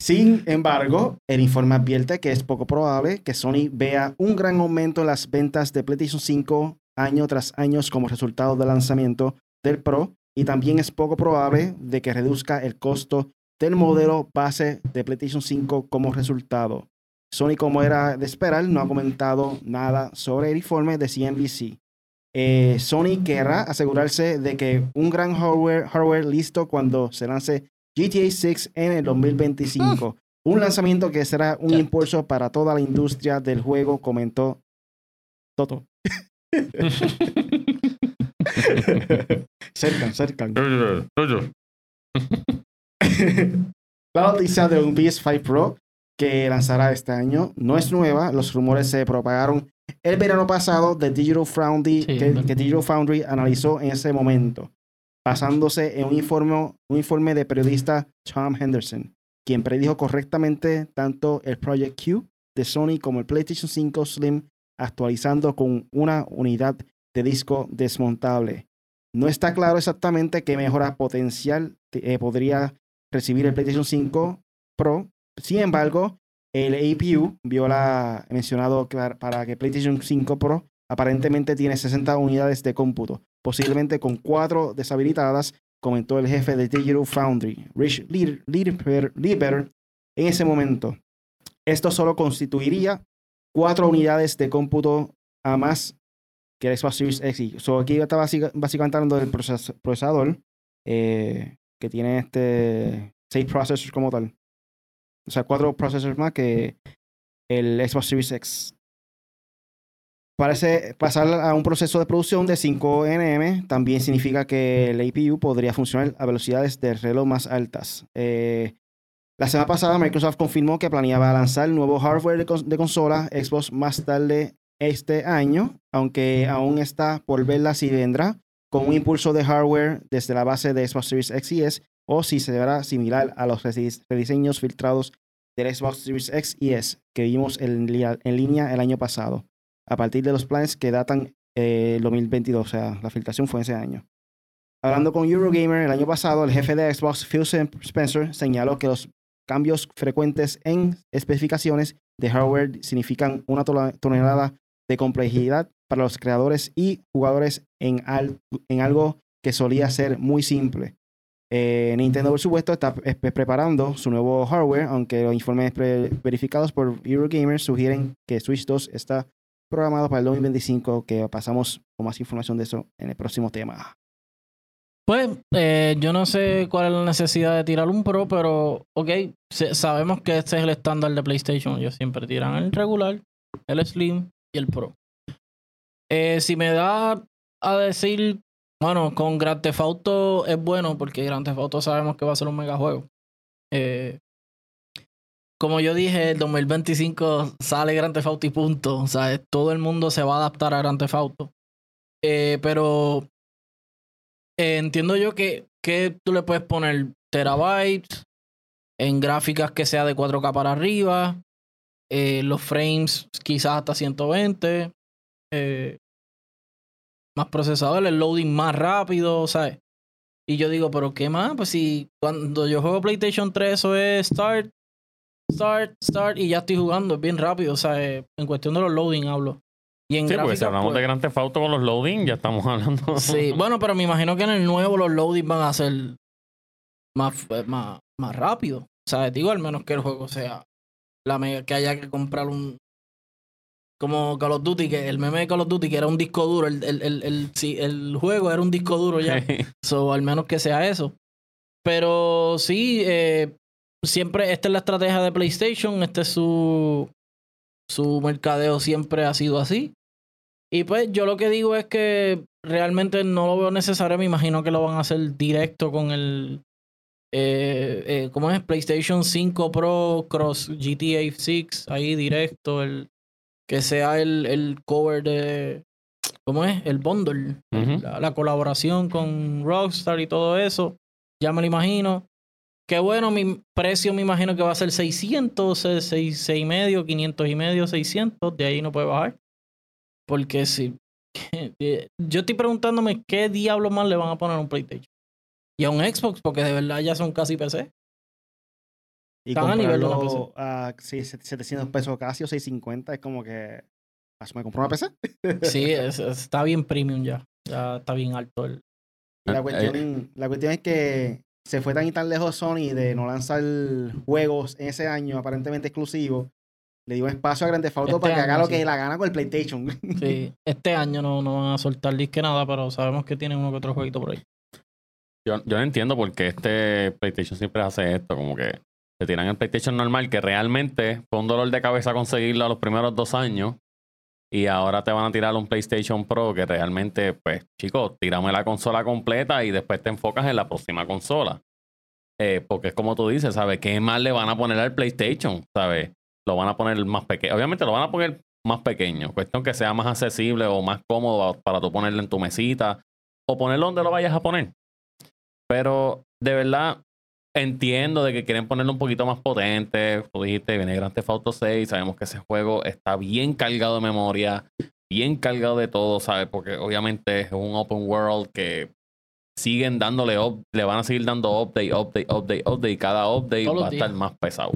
Sin embargo, el informe advierte que es poco probable que Sony vea un gran aumento en las ventas de PlayStation 5 año tras año como resultado del lanzamiento del Pro y también es poco probable de que reduzca el costo del modelo base de PlayStation 5 como resultado. Sony, como era de esperar, no ha comentado nada sobre el informe de CNBC. Eh, Sony querrá asegurarse de que un gran hardware, hardware listo cuando se lance GTA 6 en el 2025. Un lanzamiento que será un impulso para toda la industria del juego, comentó Toto. cercan, cercan. La noticia de un PS5 Pro que lanzará este año no es nueva. Los rumores se propagaron el verano pasado de Digital Foundry, Sí, que, verdad. que Digital Foundry analizó en ese momento, basándose en un informe, un informe de periodista Tom Henderson, quien predijo correctamente tanto el Project Q de Sony como el PlayStation 5 Slim, actualizando con una unidad de disco desmontable. No está claro exactamente qué mejora potencial eh, podría recibir el PlayStation 5 Pro. Sin embargo, el APU viola mencionado para que PlayStation 5 Pro aparentemente tiene 60 unidades de cómputo, posiblemente con 4 deshabilitadas, comentó el jefe de Digital Foundry, Rich Lieb- Lieber, Lieber, en ese momento. Esto solo constituiría 4 unidades de cómputo a más que el Xbox Series X. So, aquí está básica- básicamente hablando del proces- procesador eh, que tiene este 6 processors como tal. O sea, 4 processors más que el Xbox Series X. Parece pasar a un proceso de producción de 5 nm también significa que el APU podría funcionar a velocidades de reloj más altas. Eh, la semana pasada Microsoft confirmó que planeaba lanzar nuevo hardware de, cons- de consola Xbox más tarde este año, aunque aún está por verla si vendrá con un impulso de hardware desde la base de Xbox Series X y S o si se verá similar a los redis- rediseños filtrados del Xbox Series X y S que vimos en, línea el año pasado, a partir de los planes que datan eh, 2022, o sea, la filtración fue ese año. Hablando con Eurogamer el año pasado, el jefe de Xbox, Phil Spencer, señaló que los cambios frecuentes en especificaciones de hardware significan una tonelada de complejidad para los creadores y jugadores en, al- en algo que solía ser muy simple. Eh, Nintendo, por supuesto, está pre- pre- preparando su nuevo hardware, aunque los informes verificados por Eurogamer sugieren que Switch 2 está programado para el 2025, que pasamos con más información de eso en el próximo tema. Pues eh, yo no sé cuál es la necesidad de tirar un Pro, pero ok, sabemos que este es el estándar de PlayStation. Ellos siempre tiran el regular, el Slim y el Pro. Eh, si me da a decir, bueno, con Grand Theft Auto es bueno porque Grand Theft Auto sabemos que va a ser un mega juego. Eh, como yo dije, el 2025 sale Grand Theft Auto y punto. O sea, todo el mundo se va a adaptar a Grand Theft Auto. Eh, pero entiendo yo que, que tú le puedes poner terabytes en gráficas que sea de 4K para arriba, eh, los frames quizás hasta 120, eh, más procesador, el loading más rápido, ¿sabes? Y yo digo, pero ¿qué más? Pues si cuando yo juego PlayStation 3 eso es start, start, start y ya estoy jugando, es bien rápido, o sea, en cuestión de los loading hablo. Y en Sí, porque si hablamos pues, de Grand Theft Auto con los loading, ya estamos hablando. Sí, bueno, pero me imagino que en el nuevo los loadings van a ser más, eh, más, más rápido. O sea, digo, al menos que el juego sea la mega, que haya que comprar un. Como Call of Duty, que el meme de Call of Duty, que era un disco duro, el, el, el, el, sí, el juego era un disco duro ya. So, al menos que sea eso. Pero sí, eh, siempre, esta es la estrategia de PlayStation, este es su, su mercadeo siempre ha sido así. Y pues yo lo que digo es que realmente no lo veo necesario, me imagino que lo van a hacer directo con el, eh, eh, ¿cómo es? PlayStation 5 Pro Cross GTA 6, ahí directo, el que sea el, el cover de, ¿cómo es? El bundle, la colaboración con Rockstar y todo eso, ya me lo imagino. Que bueno, mi precio me imagino que va a ser 600, 6, 6 y medio, 500 y medio, 600, de ahí no puede bajar. Porque si... Yo estoy preguntándome qué diablo más le van a poner a un PlayStation. Y a un Xbox, porque de verdad ya son casi PC. Y Están a nivel de una a sí, 700 pesos casi o 650 es como que. "Ah, ¿Me compró una PC? Sí, es- está bien premium ya. Ya está bien alto el... La Eh, cuestión, la cuestión es que se fue tan y tan lejos Sony de no lanzar juegos en ese año aparentemente exclusivos. Le dio espacio a Grand Theft Auto Este para que haga año, lo que sí. la gana con el PlayStation. Sí, este año no, no van a soltar disque nada, pero sabemos que tienen uno que otro jueguito por ahí. Yo, yo no entiendo por qué este PlayStation siempre hace esto, como que se tiran el PlayStation normal, que realmente fue un dolor de cabeza conseguirlo a los primeros dos años. Y ahora te van a tirar un PlayStation Pro que realmente, pues, chicos, tírame la consola completa y después te enfocas en la próxima consola. Eh, porque es como tú dices, ¿sabes? ¿Qué más le van a poner al PlayStation? ¿Sabes? Lo van a poner más pequeño. Obviamente lo van a poner más pequeño. Cuestión que sea más accesible o más cómodo para tú ponerlo en tu mesita o ponerlo donde lo vayas a poner. Pero de verdad entiendo de que quieren ponerlo un poquito más potente. Tú dijiste, viene Grand Theft Auto 6. Sabemos que ese juego está bien cargado de memoria, bien cargado de todo, ¿sabes? Porque obviamente es un open world que siguen dándole, up- le van a seguir dando update, update, update, update. Cada update Todos va a estar días. más pesado.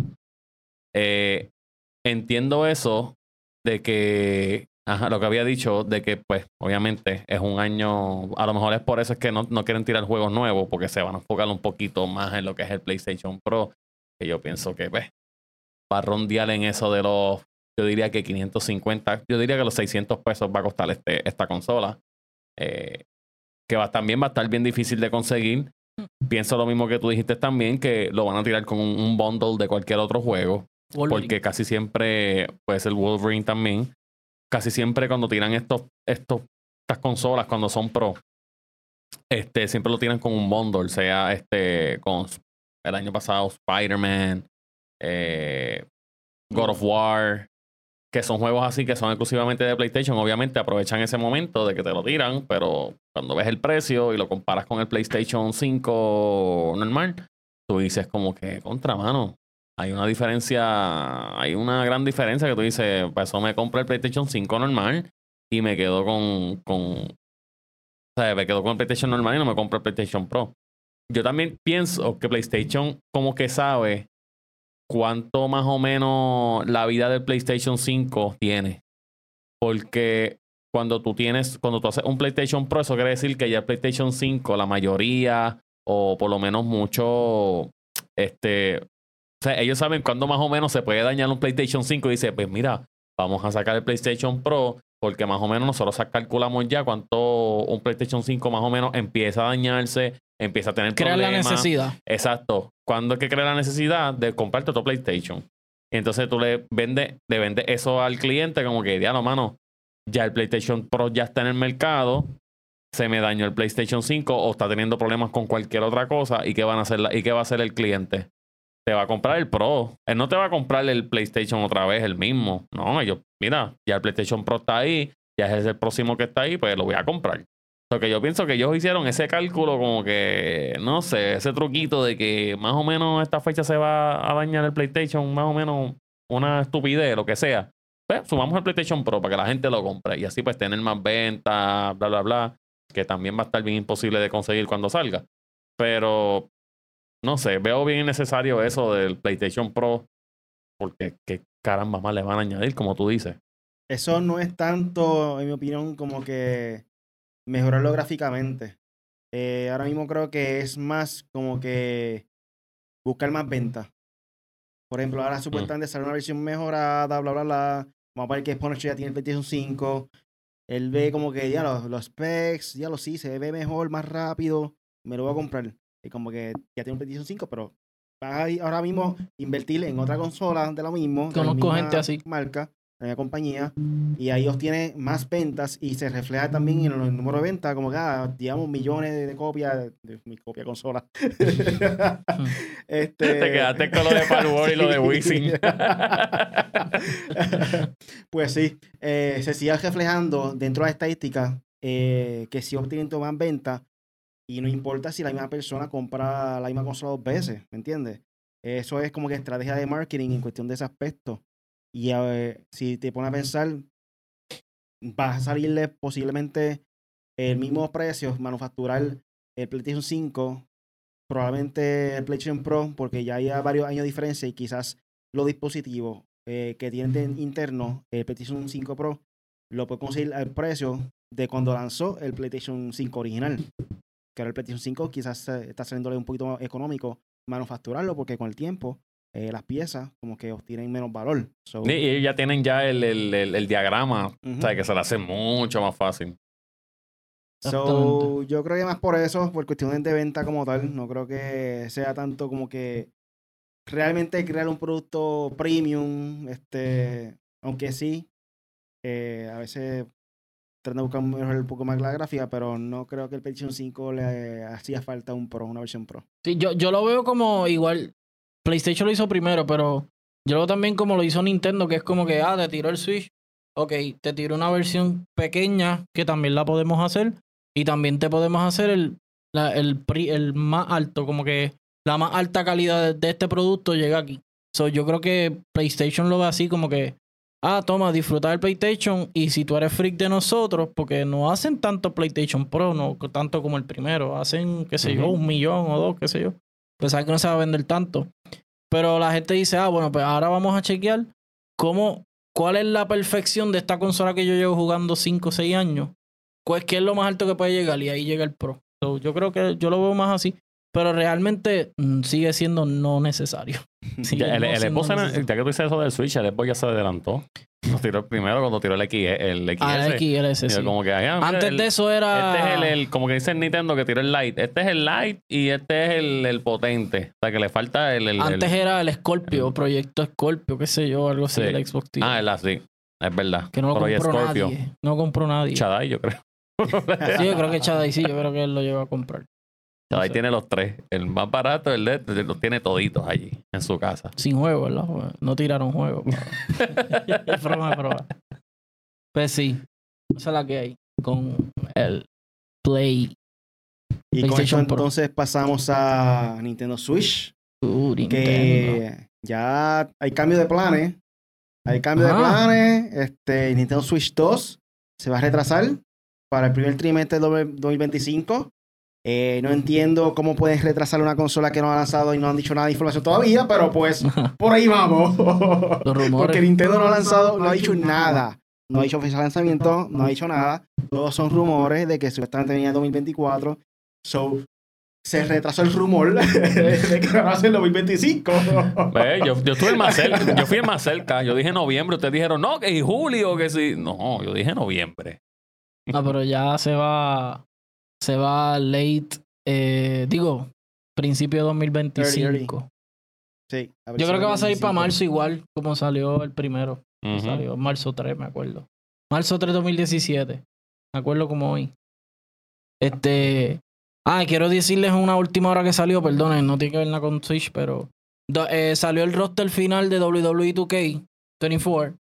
Eh, entiendo eso de que, ajá, lo que había dicho, de que pues obviamente es un año, a lo mejor es por eso es que no, no quieren tirar juegos nuevos, porque se van a enfocar un poquito más en lo que es el PlayStation Pro, que yo pienso que pues va a rondear en eso de los, yo diría que 550, yo diría que los 600 pesos va a costar este, esta consola, eh, que va, también va a estar bien difícil de conseguir. Pienso lo mismo que tú dijiste también, que lo van a tirar con un, un bundle de cualquier otro juego. Porque casi siempre, puede ser Wolverine también. Casi siempre cuando tiran estos, estos, estas consolas, cuando son pro, este, siempre lo tiran con un bundle, sea este, con el año pasado Spider-Man, eh, God of War, que son juegos así que son exclusivamente de PlayStation. Obviamente aprovechan ese momento de que te lo tiran, pero cuando ves el precio y lo comparas con el PlayStation 5 normal, tú dices como que contra mano. Hay una diferencia, hay una gran diferencia que tú dices, pues eso me compro el PlayStation 5 normal y me quedo con, con, o sea, me quedo con el PlayStation normal y no me compro el PlayStation Pro. Yo también pienso que PlayStation como que sabe cuánto más o menos la vida del PlayStation 5 tiene. Porque cuando tú tienes, cuando tú haces un PlayStation Pro, eso quiere decir que ya el PlayStation 5, la mayoría, o por lo menos mucho, este, o sea, ellos saben cuándo más o menos se puede dañar un PlayStation 5 y dice, pues mira, vamos a sacar el PlayStation Pro porque más o menos nosotros calculamos ya cuánto un PlayStation 5 más o menos empieza a dañarse, empieza a tener Crea la problemas. necesidad. Exacto. ¿Cuándo es que crea la necesidad de comprarte otro PlayStation? Y entonces tú le vendes, le vendes eso al cliente como que, diablo, mano, ya el PlayStation Pro ya está en el mercado, se me dañó el PlayStation 5 o está teniendo problemas con cualquier otra cosa y qué van a hacer la- y qué va a hacer el cliente. Te va a comprar el Pro. Él no te va a comprar el PlayStation otra vez, el mismo. No, ellos, mira, ya el PlayStation Pro está ahí, ya es el próximo que está ahí, pues lo voy a comprar. Lo que yo pienso que ellos hicieron ese cálculo como que, no sé, ese truquito de que más o menos esta fecha se va a dañar el PlayStation, más o menos una estupidez, lo que sea. Pues sumamos el PlayStation Pro para que la gente lo compre y así pues tener más ventas, bla, bla, bla, que también va a estar bien imposible de conseguir cuando salga. Pero, no sé, veo bien necesario eso del PlayStation Pro porque qué caramba más le van a añadir, como tú dices. Eso no es tanto, en mi opinión, como que mejorarlo gráficamente. Eh, ahora mismo creo que es más como que buscar más ventas. Por ejemplo, ahora supuestamente sale una versión mejorada, bla, bla, bla. Vamos a ver que Punisher ya tiene el PlayStation 5. Él ve como que ya los, los specs, ya lo sí, se ve mejor, más rápido. Me lo voy a comprar. Y como que ya tiene un PlayStation 5, pero vas a ahora mismo invertir en otra consola de lo mismo. Conozco gente así. Marca, la misma compañía, y ahí obtiene más ventas y se refleja también en el número de ventas, como que, ah, digamos, millones de, de copias de, mi copia consola. este, Te quedaste con lo de Palworld y lo de. Wisin. pues sí, eh, se sigue reflejando dentro de las estadísticas eh, que sí obtienen más ventas y no importa si la misma persona compra la misma consola dos veces, ¿me entiendes? Eso es como que estrategia de marketing en cuestión de ese aspecto. Y si te pones a pensar, vas a salirle posiblemente el mismo precio, manufacturar el PlayStation 5, probablemente el PlayStation Pro, porque ya hay varios años de diferencia y quizás los dispositivos eh, que tienen interno el PlayStation 5 Pro lo puede conseguir al precio de cuando lanzó el PlayStation 5 original. Que ahora el PlayStation 5 quizás eh, está saliéndole un poquito más económico manufacturarlo porque con el tiempo eh, las piezas como que obtienen menos valor. So, Y y ya tienen ya el, el, el, el diagrama, o ujú. sea, que se le hace mucho más fácil. So, yo creo que más por eso, por cuestiones de venta como tal, no creo que sea tanto como que realmente crear un producto premium, este, aunque sí, eh, a veces tratan de buscar mejorar un poco más la gráfica, pero no creo que el PlayStation 5 le hacía falta un Pro, una versión Pro. Sí, yo, yo lo veo como igual. PlayStation lo hizo primero, pero yo lo veo también como lo hizo Nintendo, que es como que, ah, te tiró el Switch. Ok, te tiró una versión pequeña, que también la podemos hacer. Y también te podemos hacer el, la- el, el más alto, como que la más alta calidad de, de este producto llega aquí. So, yo creo que PlayStation lo ve así como que, ah, toma, disfruta del PlayStation. Y si tú eres freak de nosotros, porque no hacen tanto PlayStation Pro, no tanto como el primero, hacen, qué sé yo, un millón o dos, qué sé yo. Pues sabes que no se va a vender tanto. Pero la gente dice, ah, bueno, pues ahora vamos a chequear cómo, cuál es la perfección de esta consola que yo llevo jugando 5 o 6 años. Pues qué es lo más alto que puede llegar y ahí llega el Pro. So, yo creo que yo lo veo más así. Pero realmente mm, sigue siendo no necesario. Ya, el, no el Xbox, necesario. ya que tú dices eso del Switch, el Xbox ya se adelantó. Nos tiró el primero cuando tiró el, X, el XS. Ah, el yo sí. como que, ah, mira, Antes el- de eso era... Este es el, el- como que dice el Nintendo que tiró el Lite. Este es el Lite y este es el, el potente. O sea, que le falta el... Antes era el Scorpio, Proyecto Scorpio, qué sé yo, algo así, Sí. el Xbox tiene. Ah, el así. Es verdad. que no lo compró nadie. No lo compró nadie. Chadai, yo creo. Sí, yo creo que Chadai sí, yo creo que él lo lleva a comprar. Sé. tiene los tres. El más barato, el de los tiene toditos allí, en su casa. Sin juego, ¿verdad? No tiraron juego. pero- es broma, es broma. Pues sí, esa es la que hay con el Play. Y con eso Pro. entonces pasamos a Nintendo Switch, Uh, Nintendo. que ya hay cambio de planes. Hay cambio de planes. Este, Nintendo Switch 2 se va a retrasar para el primer trimestre de 2025. Eh, no entiendo cómo pueden retrasar una consola que no ha lanzado y no han dicho nada de información todavía, pero pues por ahí vamos. Los rumores. Porque Nintendo no ha lanzado, no ha dicho nada. No ha dicho oficial lanzamiento, no ha dicho nada. Todos son rumores de que supuestamente venía en 2024. So, se retrasó el rumor de que va a ser 2025. Ve, Yo, yo estuve el más cerca. Yo fui el más cerca. Yo dije noviembre. Ustedes dijeron, no, que en julio, que sí. No, yo dije noviembre. Ah, pero ya se va. Se va late. eh, digo, principio de 2025. Sí, a ver Yo si creo que va a salir 2025. para marzo igual como salió el primero. Salió marzo 3, me acuerdo. Marzo 3 2017. Me acuerdo como hoy. Este. Ah, quiero decirles una última hora que salió, perdonen, no tiene que ver nada con Switch, pero. do- eh, salió el roster final de WWE 2K24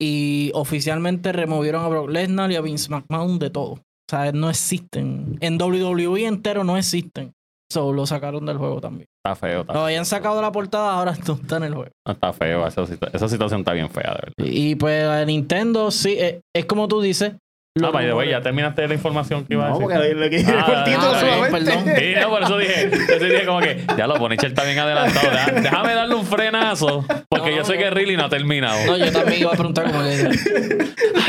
y oficialmente removieron a Brock Lesnar y a Vince McMahon de todo. O sea, no existen. En WWE entero no existen. So, lo sacaron del juego también. Está feo. Está, Lo habían sacado de la portada, ahora no está en el juego. está feo. Esa, situa- esa situación está bien fea, de verdad. Y pues la de Nintendo, sí, eh, es como tú dices. Ah, los by the way, ya terminaste la información que iba a No, decir. porque lo que Ah, el título ah, solamente. perdón. Sí, no, por eso dije, sí dije como que, ya lo Bonichel está bien adelantado. deja- déjame darle un frenazo, porque No, yo sé no. que Riley no ha terminado. No, yo también iba a preguntar como que.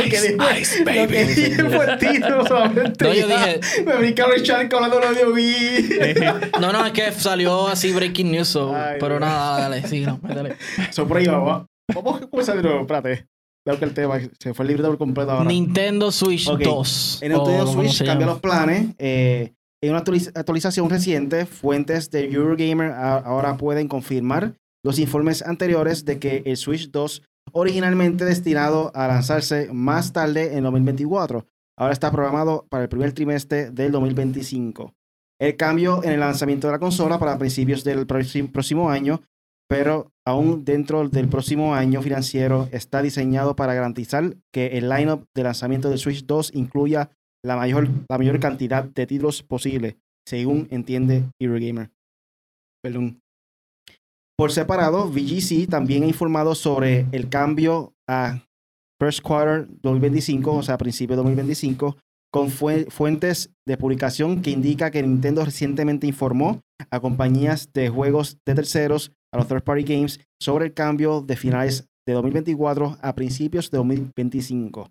Dije- Ice, Lo que baby. dije fue el título solamente. No, yo dije- Me brincaron el charco hablando de WWE. No, no, es que salió así breaking news, so- Ay, pero nada, dale, sí, no, métele. So, por ahí vamos. Vamos a comenzar de nuevo. Espérate. Creo que el tema se fue el libro por completo ahora. Nintendo Switch Ok. 2. En Nintendo Switch cambia los planes. eh, En una actualiz- actualización reciente, fuentes de Eurogamer ahora pueden confirmar los informes anteriores de que el Switch 2, originalmente destinado a lanzarse más tarde en 2024, ahora está programado para el primer trimestre del 2025. El cambio en el lanzamiento de la consola para principios del próximo año, pero aún dentro del próximo año financiero, está diseñado para garantizar que el lineup de lanzamiento del Switch 2 incluya la mayor, la mayor cantidad de títulos posible, según entiende Eurogamer. Perdón. Por separado, VGC también ha informado sobre el cambio a First Quarter 2025, o sea, principio de 2025, con fue- fuentes de publicación que indica que Nintendo recientemente informó a compañías de juegos de terceros, a los third party games, sobre el cambio de finales de 2024 a principios de 2025.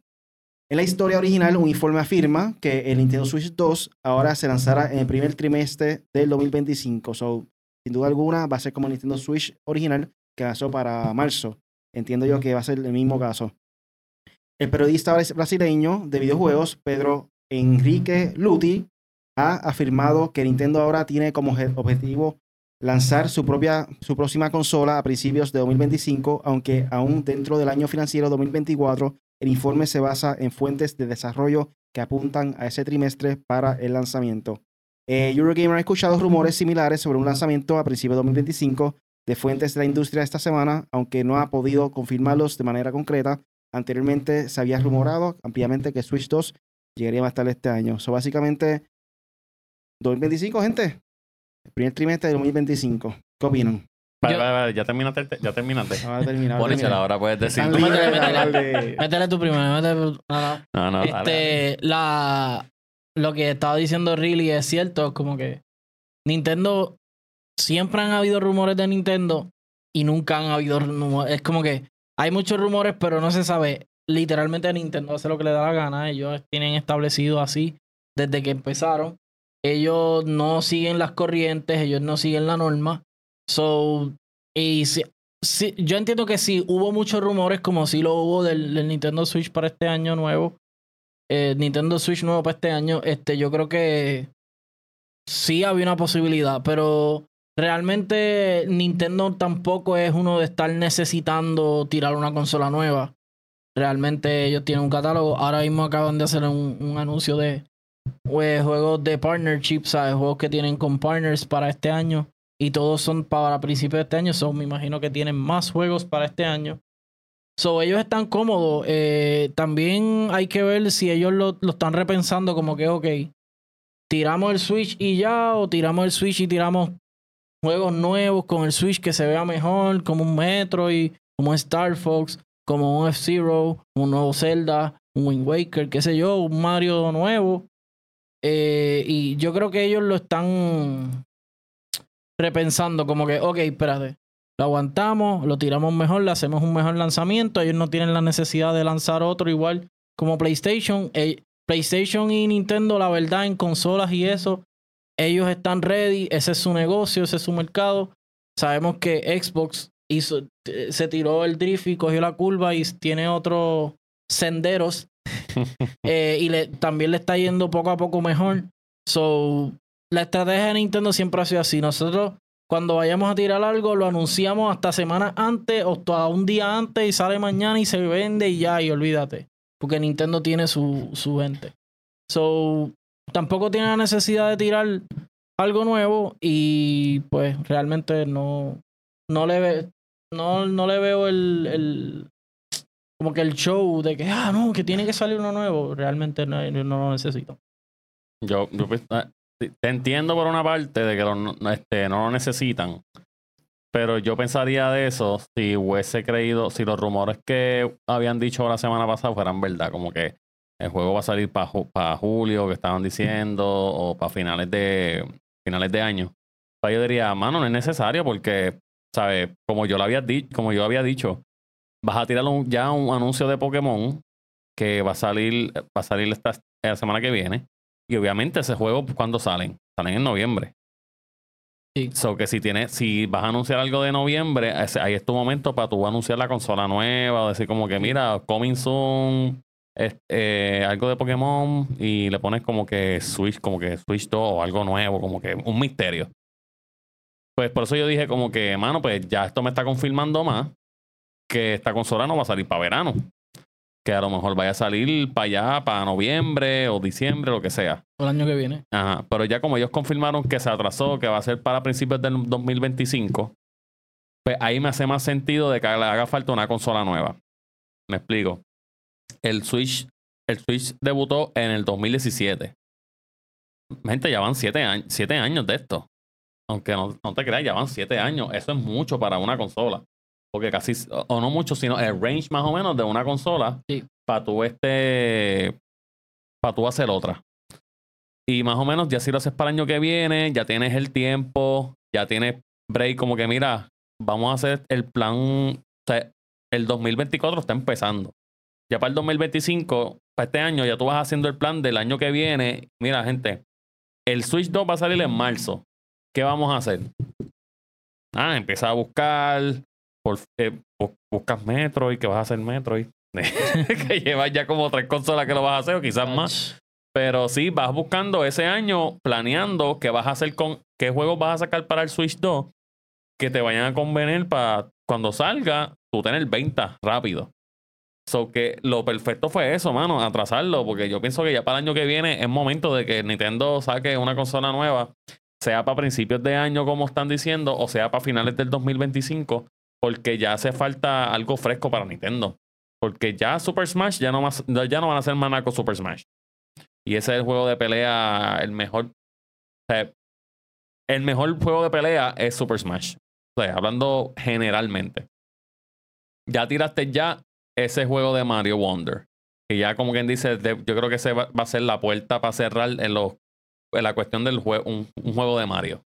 En la historia original, un informe afirma que el Nintendo Switch 2 ahora se lanzará en el primer trimestre del 2025. So, sin duda alguna, va a ser como el Nintendo Switch original que lanzó para marzo. Entiendo yo que va a ser el mismo caso. El periodista bras- brasileño de videojuegos, Pedro Enrique Luti, ha afirmado que Nintendo ahora tiene como obje- objetivo lanzar su propia su próxima consola a principios de 2025, aunque aún dentro del año financiero 2024 el informe se basa en fuentes de desarrollo que apuntan a ese trimestre para el lanzamiento. Eh, Eurogamer ha escuchado rumores similares sobre un lanzamiento a principios de 2025 de fuentes de la industria esta semana, aunque no ha podido confirmarlos de manera concreta. Anteriormente se había rumorado ampliamente que Switch 2 llegaría más tarde este año. So, básicamente, 2025, gente. El primer trimestre de 2025. ¿Qué opinan? Vale, vale, vale, ya terminaste. Ya terminaste. Ahora ahora puedes decir. Tú. Métele, métele. tú primero, métele No, no, dale, dale. Este, la, lo que estaba diciendo Riley es cierto, como que Nintendo, siempre han habido rumores de Nintendo y nunca han habido rumores. Es como que hay muchos rumores, pero no se sabe. Literalmente Nintendo hace lo que le da la gana. Ellos tienen establecido así desde que empezaron. Ellos no siguen las corrientes, ellos no siguen la norma. So, y si, si- yo entiendo que sí, hubo muchos rumores, como sí lo hubo del, Nintendo Switch para este año nuevo. eh, Nintendo Switch nuevo para este año. Este, yo creo que sí había una posibilidad, pero realmente Nintendo tampoco es uno de estar necesitando tirar una consola nueva. Realmente ellos tienen un catálogo. Ahora mismo acaban de hacer un anuncio de pues, juegos de partnership, ¿sabes? Juegos que tienen con partners para este año. Y todos son para principios de este año. So, me imagino que tienen más juegos para este año. So, ellos están cómodos. Eh, también hay que ver si ellos lo, lo están repensando como que, ok, tiramos el Switch y ya, o tiramos el Switch y tiramos juegos nuevos con el Switch que se vea mejor, como un Metroid, como un Star Fox, como un F-Zero, un nuevo Zelda, un Wind Waker, qué sé yo, un Mario nuevo. Eh, y yo creo que ellos lo están repensando, como que, ok, espérate, lo aguantamos, lo tiramos mejor, le hacemos un mejor lanzamiento. Ellos no tienen la necesidad de lanzar otro igual como PlayStation. Eh, PlayStation y Nintendo, la verdad, en consolas y eso, ellos están ready, ese es su negocio, ese es su mercado. Sabemos que Xbox hizo, eh, se tiró el drift y cogió la curva y tiene otros senderos eh, y también le está yendo poco a poco mejor. So, la estrategia de Nintendo siempre ha sido así. Nosotros, cuando vayamos a tirar algo, lo anunciamos hasta semanas antes o hasta un día antes y sale mañana y se vende y ya, y olvídate. Porque Nintendo tiene su, su gente. So, tampoco tiene la necesidad de tirar algo nuevo y pues realmente no, no le ve, no, no le veo el, el como que el show de que ah no que tiene que salir uno nuevo realmente no, no lo necesito Yo, yo pues, ah, te entiendo por una parte de que lo- este, no lo necesitan. Pero yo pensaría de eso si hubiese creído, si los rumores que habían dicho la semana pasada fueran verdad, como que el juego va a salir para julio, que estaban diciendo, o para finales de finales de año. Yo diría, mano, no es necesario porque, ¿sabes? Como yo lo había como yo había dicho, vas a tirar un- ya un anuncio de Pokémon que va a salir, va a salir esta la semana que viene. Y obviamente ese juego, ¿cuándo salen? Salen en noviembre. Sí. So que si tienes, si vas a anunciar algo de noviembre, ese- ahí es tu momento para tú anunciar la consola nueva, o decir como que mira, coming soon, eh, algo de Pokémon y le pones como que Switch, como que Switch 2 o algo nuevo, como que un misterio. Pues por eso yo dije como que, mano, pues ya esto me está confirmando más que esta consola no va a salir para verano. Que a lo mejor vaya a salir para allá, para noviembre o diciembre, lo que sea. El año que viene. Ajá, pero ya como ellos confirmaron que se atrasó, que va a ser para principios del 2025, pues ahí me hace más sentido de que le haga falta una consola nueva. Me explico. El Switch, el Switch debutó en el 2017. Gente, ya van siete, años siete años de esto. Aunque no, no te creas, ya van siete años. Eso es mucho para una consola. Porque casi, o no mucho, sino el range más o menos de una consola Sí. para tú este, para tú hacer otra. Y más o menos, ya si lo haces para el año que viene, ya tienes el tiempo, ya tienes break, como que mira, vamos a hacer el plan. O sea, el 2024 está empezando. Ya para el 2025, para este año, ya tú vas haciendo el plan del año que viene. Mira, gente, el Switch 2 va a salir en marzo. ¿Qué vamos a hacer? Ah, empieza a buscar. Por, eh, bu- buscas Metroid, que vas a hacer Metroid. que llevas ya como tres consolas que lo vas a hacer, o quizás más. Pero sí, vas buscando ese año, planeando qué vas a hacer con, qué juegos vas a sacar para el Switch 2 que te vayan a convenir para cuando salga, tú tener venta rápido. So que lo perfecto fue eso, mano, atrasarlo, porque yo pienso que ya para el año que viene es momento de que Nintendo saque una consola nueva, sea para principios de año, como están diciendo, o sea para finales del 2025, porque ya hace falta algo fresco para Nintendo. Porque ya Super Smash ya no, más, ya no van a ser con Super Smash. Y ese es el juego de pelea, el mejor. el mejor juego de pelea es Super Smash. O sea, hablando generalmente. Ya tiraste ya ese juego de Mario Wonder. Y ya como quien dice, yo creo que ese va, a ser la puerta para cerrar en, los en la cuestión del juego, un juego de Mario.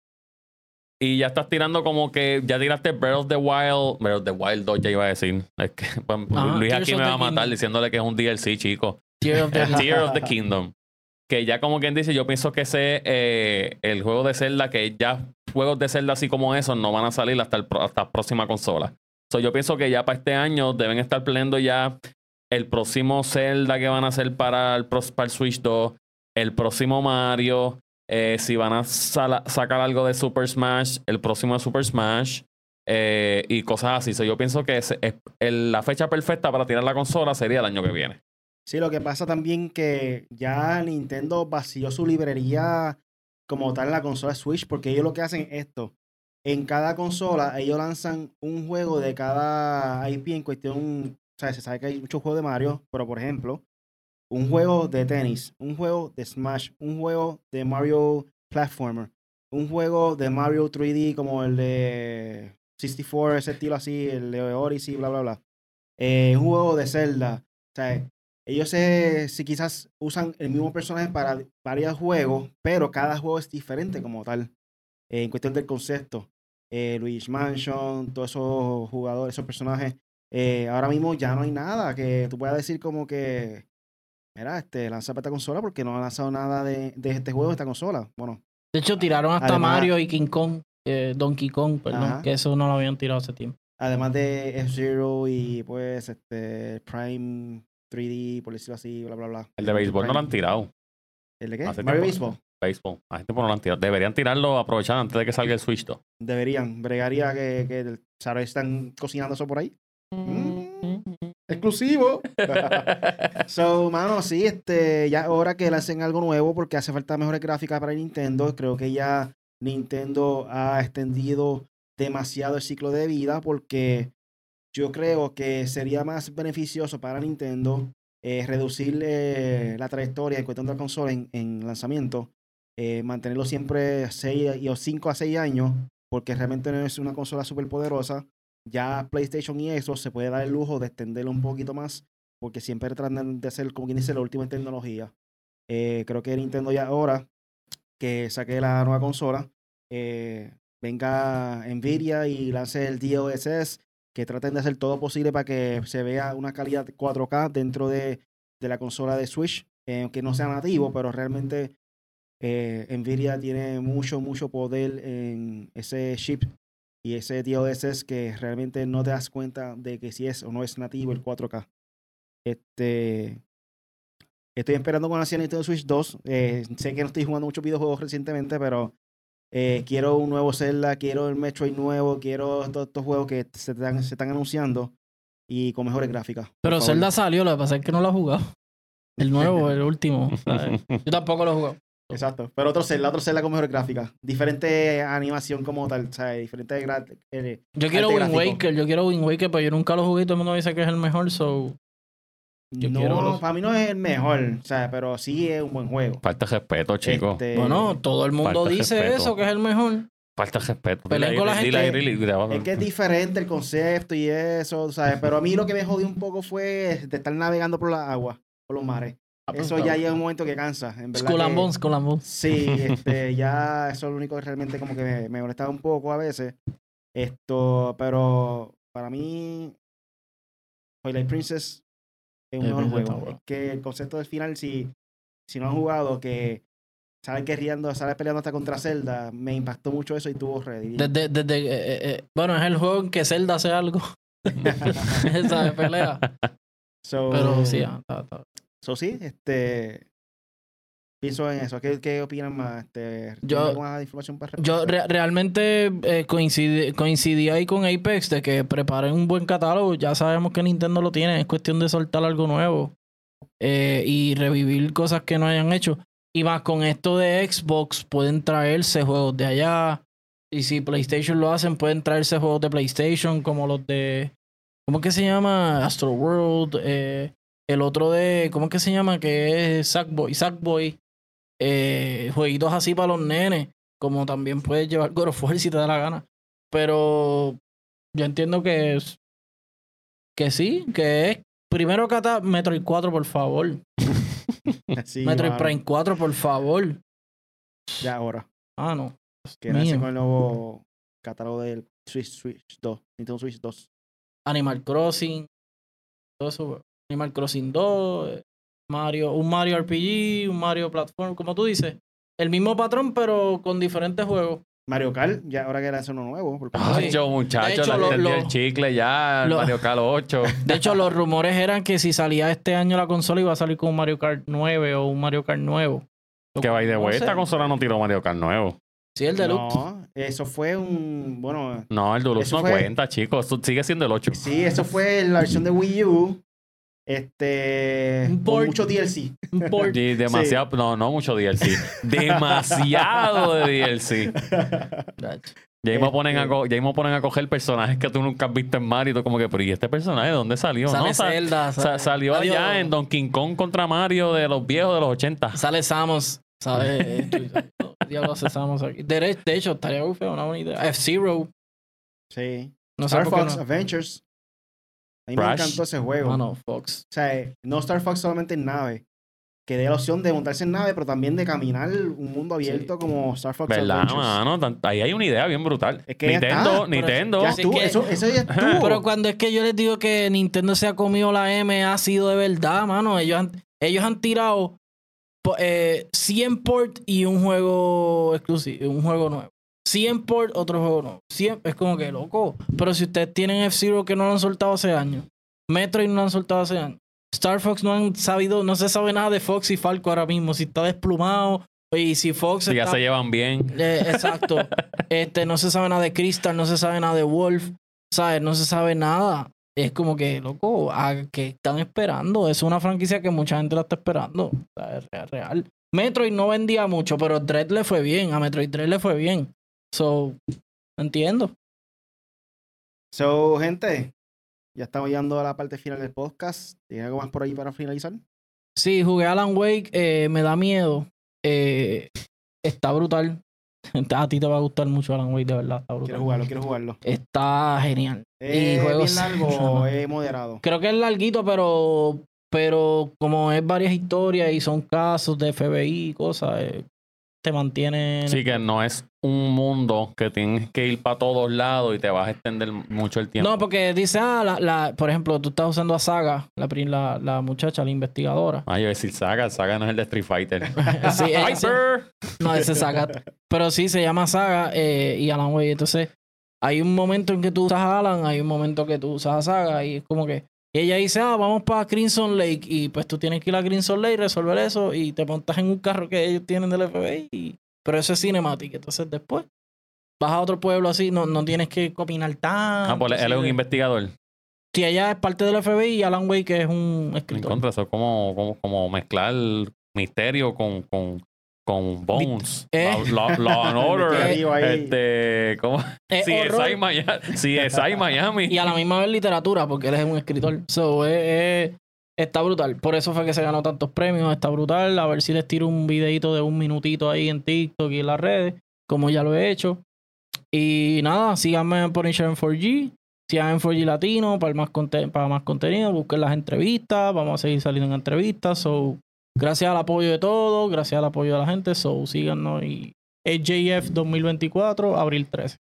Y ya estás tirando como que ya tiraste Breath of the Wild. Breath of the Wild 2 ya iba a decir. Es que, pues, Ajá, Luis aquí me va a matar Kingdom. diciéndole que es un DLC, chico. Tear of the Tear of the Kingdom. Que ya como quien dice, yo pienso que ese eh, el juego de Zelda, que ya juegos de Zelda así como esos no van a salir hasta, el, hasta la próxima consola. So, yo pienso que ya para este año deben estar planeando ya el próximo Zelda que van a hacer para el, para el Switch 2, el próximo Mario, eh, si van a sacar algo de Super Smash, el próximo de Super Smash. eh, y cosas así. Yo pienso que la fecha perfecta para tirar la consola sería el año que viene. Sí, lo que pasa también que ya Nintendo vació su librería como tal en la consola Switch, porque ellos lo que hacen es esto. En cada consola, ellos lanzan un juego de cada IP en cuestión. O sea, se sabe que hay muchos juegos de Mario, pero por ejemplo, un juego de tenis, un juego de Smash, un juego de Mario Platformer, un juego de Mario 3D como el de 64, ese estilo así, el de Odyssey, bla, bla, bla. Eh, un juego de Zelda. O sea, ellos se, si quizás usan el mismo personaje para varios juegos, pero cada juego es diferente como tal. eh, en cuestión del concepto. Eh, Luigi Mansion, todos esos jugadores, esos personajes. eh, ahora mismo ya no hay nada que tú puedas decir como que, mira, este, lanza para esta consola porque no han lanzado nada de, de este juego, de esta consola. Bueno, De hecho, tiraron hasta Además- Mario y King Kong, eh, Donkey Kong, perdón, Ajá. que eso no lo habían tirado hace tiempo. además de F-Zero y pues este Prime 3D, por decirlo así, bla, bla, bla. El de béisbol no lo han tirado. ¿El de qué? Hace Mario tiempo. Baseball. Béisbol. A este no lo han tirado. Deberían tirarlo, aprovechar antes de que salga el Switch 2. Deberían, bregaría que, que ¿sabes? están cocinando eso por ahí. Mm, exclusivo. so, mano, sí, este, ya ahora que lancen algo nuevo porque hace falta mejores gráficas para Nintendo, creo que ya Nintendo ha extendido demasiado el ciclo de vida porque yo creo que sería más beneficioso para Nintendo eh, reducir eh, la trayectoria en cuestión de la consola en, en lanzamiento, eh, mantenerlo siempre 6 y 5 a 6 años, porque realmente no es una consola súper poderosa. Ya PlayStation y Xbox se puede dar el lujo de extenderlo un poquito más, porque siempre tratan de hacer, como quien dice, la última tecnología. Eh, creo que Nintendo ya ahora que saque la nueva consola, eh, venga Nvidia y lance el DLSS, que traten de hacer todo posible para que se vea una calidad 4K dentro de, de la consola de Switch, eh, aunque no sea nativo, pero realmente eh, Nvidia tiene mucho, mucho poder en ese chip y ese DLSS que realmente no te das cuenta de que si es o no es nativo el 4K. Este, Estoy esperando con ansia Nintendo Switch 2. Eh, sé que no estoy jugando muchos videojuegos recientemente, pero eh, quiero un nuevo Zelda, quiero el Metroid nuevo, quiero todos estos juegos que se están, se están anunciando y con mejores gráficas. Pero. Zelda salió, lo que pasa es que no lo he jugado. El nuevo, el último. ¿sabes? Yo tampoco lo he jugado. Exacto. Pero otro Zelda, otro Zelda con mejores gráficas. Diferente animación como tal, ¿sabes? Diferente eh, Yo quiero Arte Wind gráfico. Waker, yo quiero Wind Waker, pero yo nunca lo jugué y todo el mundo dice que es el mejor, so... Yo no, quiero los- para mí no es el mejor, o sea, pero sí es un buen juego. Falta respeto, chicos. Este, Bueno, todo el mundo falta dice respeto. eso, que es el mejor. Falta respeto. Dile con la dile gente. dile- Es que es diferente el concepto y eso, ¿sabes? Pero a mí lo que me jodió un poco fue de estar navegando por la agua, por los mares. Eso ya llega un momento que cansa, en verdad. Skull and Bones, Skull and Bones. Sí, este, ya eso es lo único que realmente como que me, me molestaba un poco a veces. Esto, pero para mí, Twilight Princess es un El mejor juego. Es que el concepto del final, si, si no han jugado, que sale queriendo, sale peleando hasta contra Zelda, me impactó mucho eso y tuvo ready. Desde, desde, eh, eh, eh, bueno, es el juego en que Zelda hace algo. Esa de pelea. so, Pero sí, ah, está- está. So, sí, este, pienso en eso. ¿Qué, qué opinan más? Este, Yo- ¿tienen alguna información para Yo re- realmente eh, coincidí ahí con Apex de que preparen un buen catálogo. Ya sabemos que Nintendo lo tiene. Es cuestión de soltar algo nuevo eh, y revivir cosas que no hayan hecho. Y más con esto de Xbox, pueden traerse juegos de allá. Y si PlayStation lo hacen, pueden traerse juegos de PlayStation como los de. ¿Cómo que se llama? Astro World. eh, el otro de. ¿Cómo es que se llama? Que es Sackboy. Sackboy. Eh, jueguitos así para los nenes. Como también puedes llevar God of War si te da la gana. Pero yo entiendo que es. Que sí, que es. Primero cata Metroid 4, por favor. Sí, Metroid mano, Prime 4, por favor. Ya ahora. Ah, no. Que nace con el nuevo catálogo del Switch, Switch 2, Nintendo Switch 2. Animal Crossing. Todo eso. Animal Crossing 2. eh, Mario, un Mario RPG, un Mario Platform, como tú dices. El mismo patrón, pero con diferentes juegos. Mario Kart, ya ahora que lanza uno nuevo. Ay, yo, muchacho, De hecho, la lo- el chicle ya, lo- Mario Kart 8. De hecho, los rumores eran que si salía este año la consola iba a salir con un Mario Kart 9 o un Mario Kart nuevo. que No way, sé. esta consola no tiró Mario Kart nuevo. Sí, el Deluxe. No, eso fue un. Bueno, No, el Deluxe Eso no fue- cuenta, chicos. Eso sigue siendo el 8. sí, eso fue la versión de Wii U. Este. Mucho DLC. Un port. Y demasiado, no, no mucho DLC. demasiado de DLC. Ya mismo, Este- ponen a, co- ya mismo ponen a coger personajes que tú nunca has visto en Mario y tú como que, pero ¿y este personaje de dónde salió? Sale no, Zelda. sa- sale- salió Adiós. allá en Donkey Kong contra Mario de los viejos de los 80. Sale Samus. ¿Sabes? Diablo hace Samus aquí. De, de hecho, estaría feo, una buena idea. F-Zero. Sí. No sé Star por Fox no. Adventures. A mí me encantó ese juego. Mano, Fox. O sea, no Star Fox solamente en nave. Que dé la opción de montarse en nave, pero también de caminar un mundo abierto como Star Fox ¿Verdad, mano? Tan- Ahí hay una idea bien brutal. Es que ya Nintendo, está, Nintendo. Ya Así estuvo, que- eso, eso ya estuvo. Pero cuando es que yo les digo que Nintendo se ha comido la M, ha sido de verdad, mano. Ellos han, ellos han tirado po- eh, 100 port y un juego exclusivo, un juego nuevo. 100 port, otro juego nuevo. 100 es como que loco. Pero si ustedes tienen F-Zero que no lo han soltado hace años, Metroid no lo han soltado hace años, Star Fox no han sabido, no se sabe nada de Fox y Falco ahora mismo. Si está desplumado y si Fox Si ya se llevan bien. eh, exacto. este, no se sabe nada de Crystal, no se sabe nada de Wolf, ¿sabes? No se sabe nada. Es como que, loco, ¿a qué están esperando? Es una franquicia que mucha gente la está esperando. O sea, es real, real. Metroid no vendía mucho, pero Dread le fue bien. A Metroid 3 le fue bien. So, entiendo. So, gente, ya estamos llegando a la parte final del podcast. ¿Tiene algo más por ahí para finalizar? Sí, jugué Alan Wake, eh, me da miedo. Eh, está brutal. A ti te va a gustar mucho Alan Wake, de verdad. Está brutal. Quiero jugarlo, quiero jugarlo. Está genial. ¿Es juegos- bien largo es moderado? Creo que es larguito, pero pero como es varias historias y son casos de FBI y cosas, eh, te mantiene. Sí, que no es un mundo que tienes que ir para todos lados y te vas a extender mucho el tiempo. No, porque dice, ah, la, la- por ejemplo, tú estás usando a Saga, la, la, la muchacha, la investigadora. Ay, yo iba a decir Saga, Saga no es el de Street Fighter. Sí. No, ese Saga. Pero sí, se llama Saga eh, y Alan Wake. Entonces, hay un momento en que tú usas a Alan, hay un momento que tú usas a Saga y es como que Y ella dice, ah, vamos para Crimson Lake. Y pues tú tienes que ir a Crimson Lake, resolver eso y te montas en un carro que ellos tienen del FBI. y- Pero eso es cinemática. Entonces después vas a otro pueblo así, no, no tienes que opinar tanto. Ah, pues él es un investigador. Si ella es parte del FBI y Alan Wake es un En escritor. contra, eso es como, como, como mezclar misterio con, con, con Bones. Eh. Law, Law- and Order. Este, ¿cómo? Es horror Miami. Es Miami. y a la misma vez literatura, porque él es un escritor. So, es- es- está brutal. Por eso fue que se ganó tantos premios. Está brutal. A ver si les tiro un videito de un minutito ahí en TikTok y en las redes, como ya lo he hecho. Y nada, síganme en Punisher en 4G. Sigan en 4G Latino para más, conte- para más contenido. Busquen las entrevistas. Vamos a seguir saliendo en entrevistas. So, gracias al apoyo de todos. Gracias al apoyo de la gente. So, síganos. Y AJF 2024, abril 13.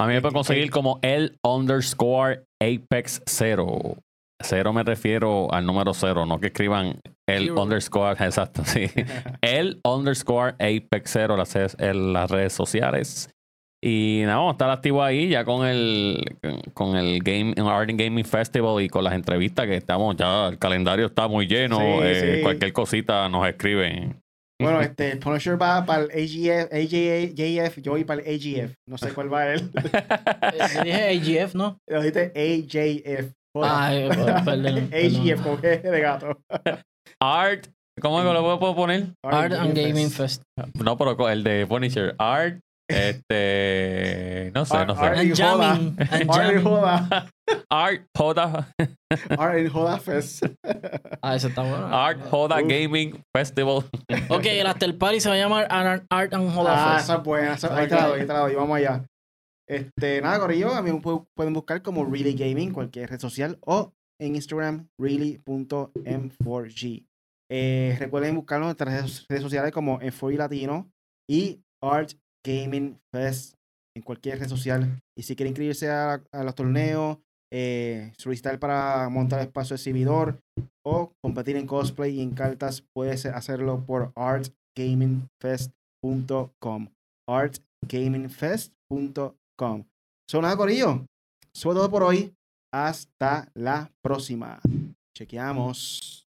A mí me puede conseguir como el underscore Apex 0. Cero me refiero al número cero, no que escriban el Zero. underscore, exacto, sí. El underscore Apex 0 las, en las redes sociales. Y nada, vamos a estar activo ahí ya con el con el Game Art and Gaming Festival y con las entrevistas que estamos ya, el calendario está muy lleno. Sí, eh, sí. Cualquier cosita nos escriben. Bueno, este, Punisher va para el AGF, AJF, yo voy para el AGF. No sé cuál va él. Yo dije AGF, ¿no? Lo dijiste AJF. Ah, eh, perdón, perdón. AGF, como que de gato. Art, ¿cómo lo puedo poner? Art and Gaming Fest. No, pero el de Punisher. Art, este. No sé, no sé. Art- joda. jamming. Art. Joda. Art Joda, Art and Joda Fest. Ah, ese está bueno. Art Joda. Gaming Festival. Ok, el After Party se va a llamar Art, and Hoda Ah, Fest. esa es buena. ahí te la doy, ahí te la doy. Vamos allá. Este, nada, Corillo, a mí me pu- pueden buscar como Really Gaming, cualquier red social, o en Instagram, really.m4g. Eh, recuerden buscarnos en nuestras redes- redes sociales como M4G Latino y Art Gaming Fest en cualquier red social. Y si quieren inscribirse a, los torneos, eh, solicitar para montar espacio exhibidor o competir en cosplay y en cartas, puedes hacerlo por artgamingfest.com. artgamingfest.com. Son nada, Corillo. Eso es todo por hoy. Hasta la próxima. Chequeamos.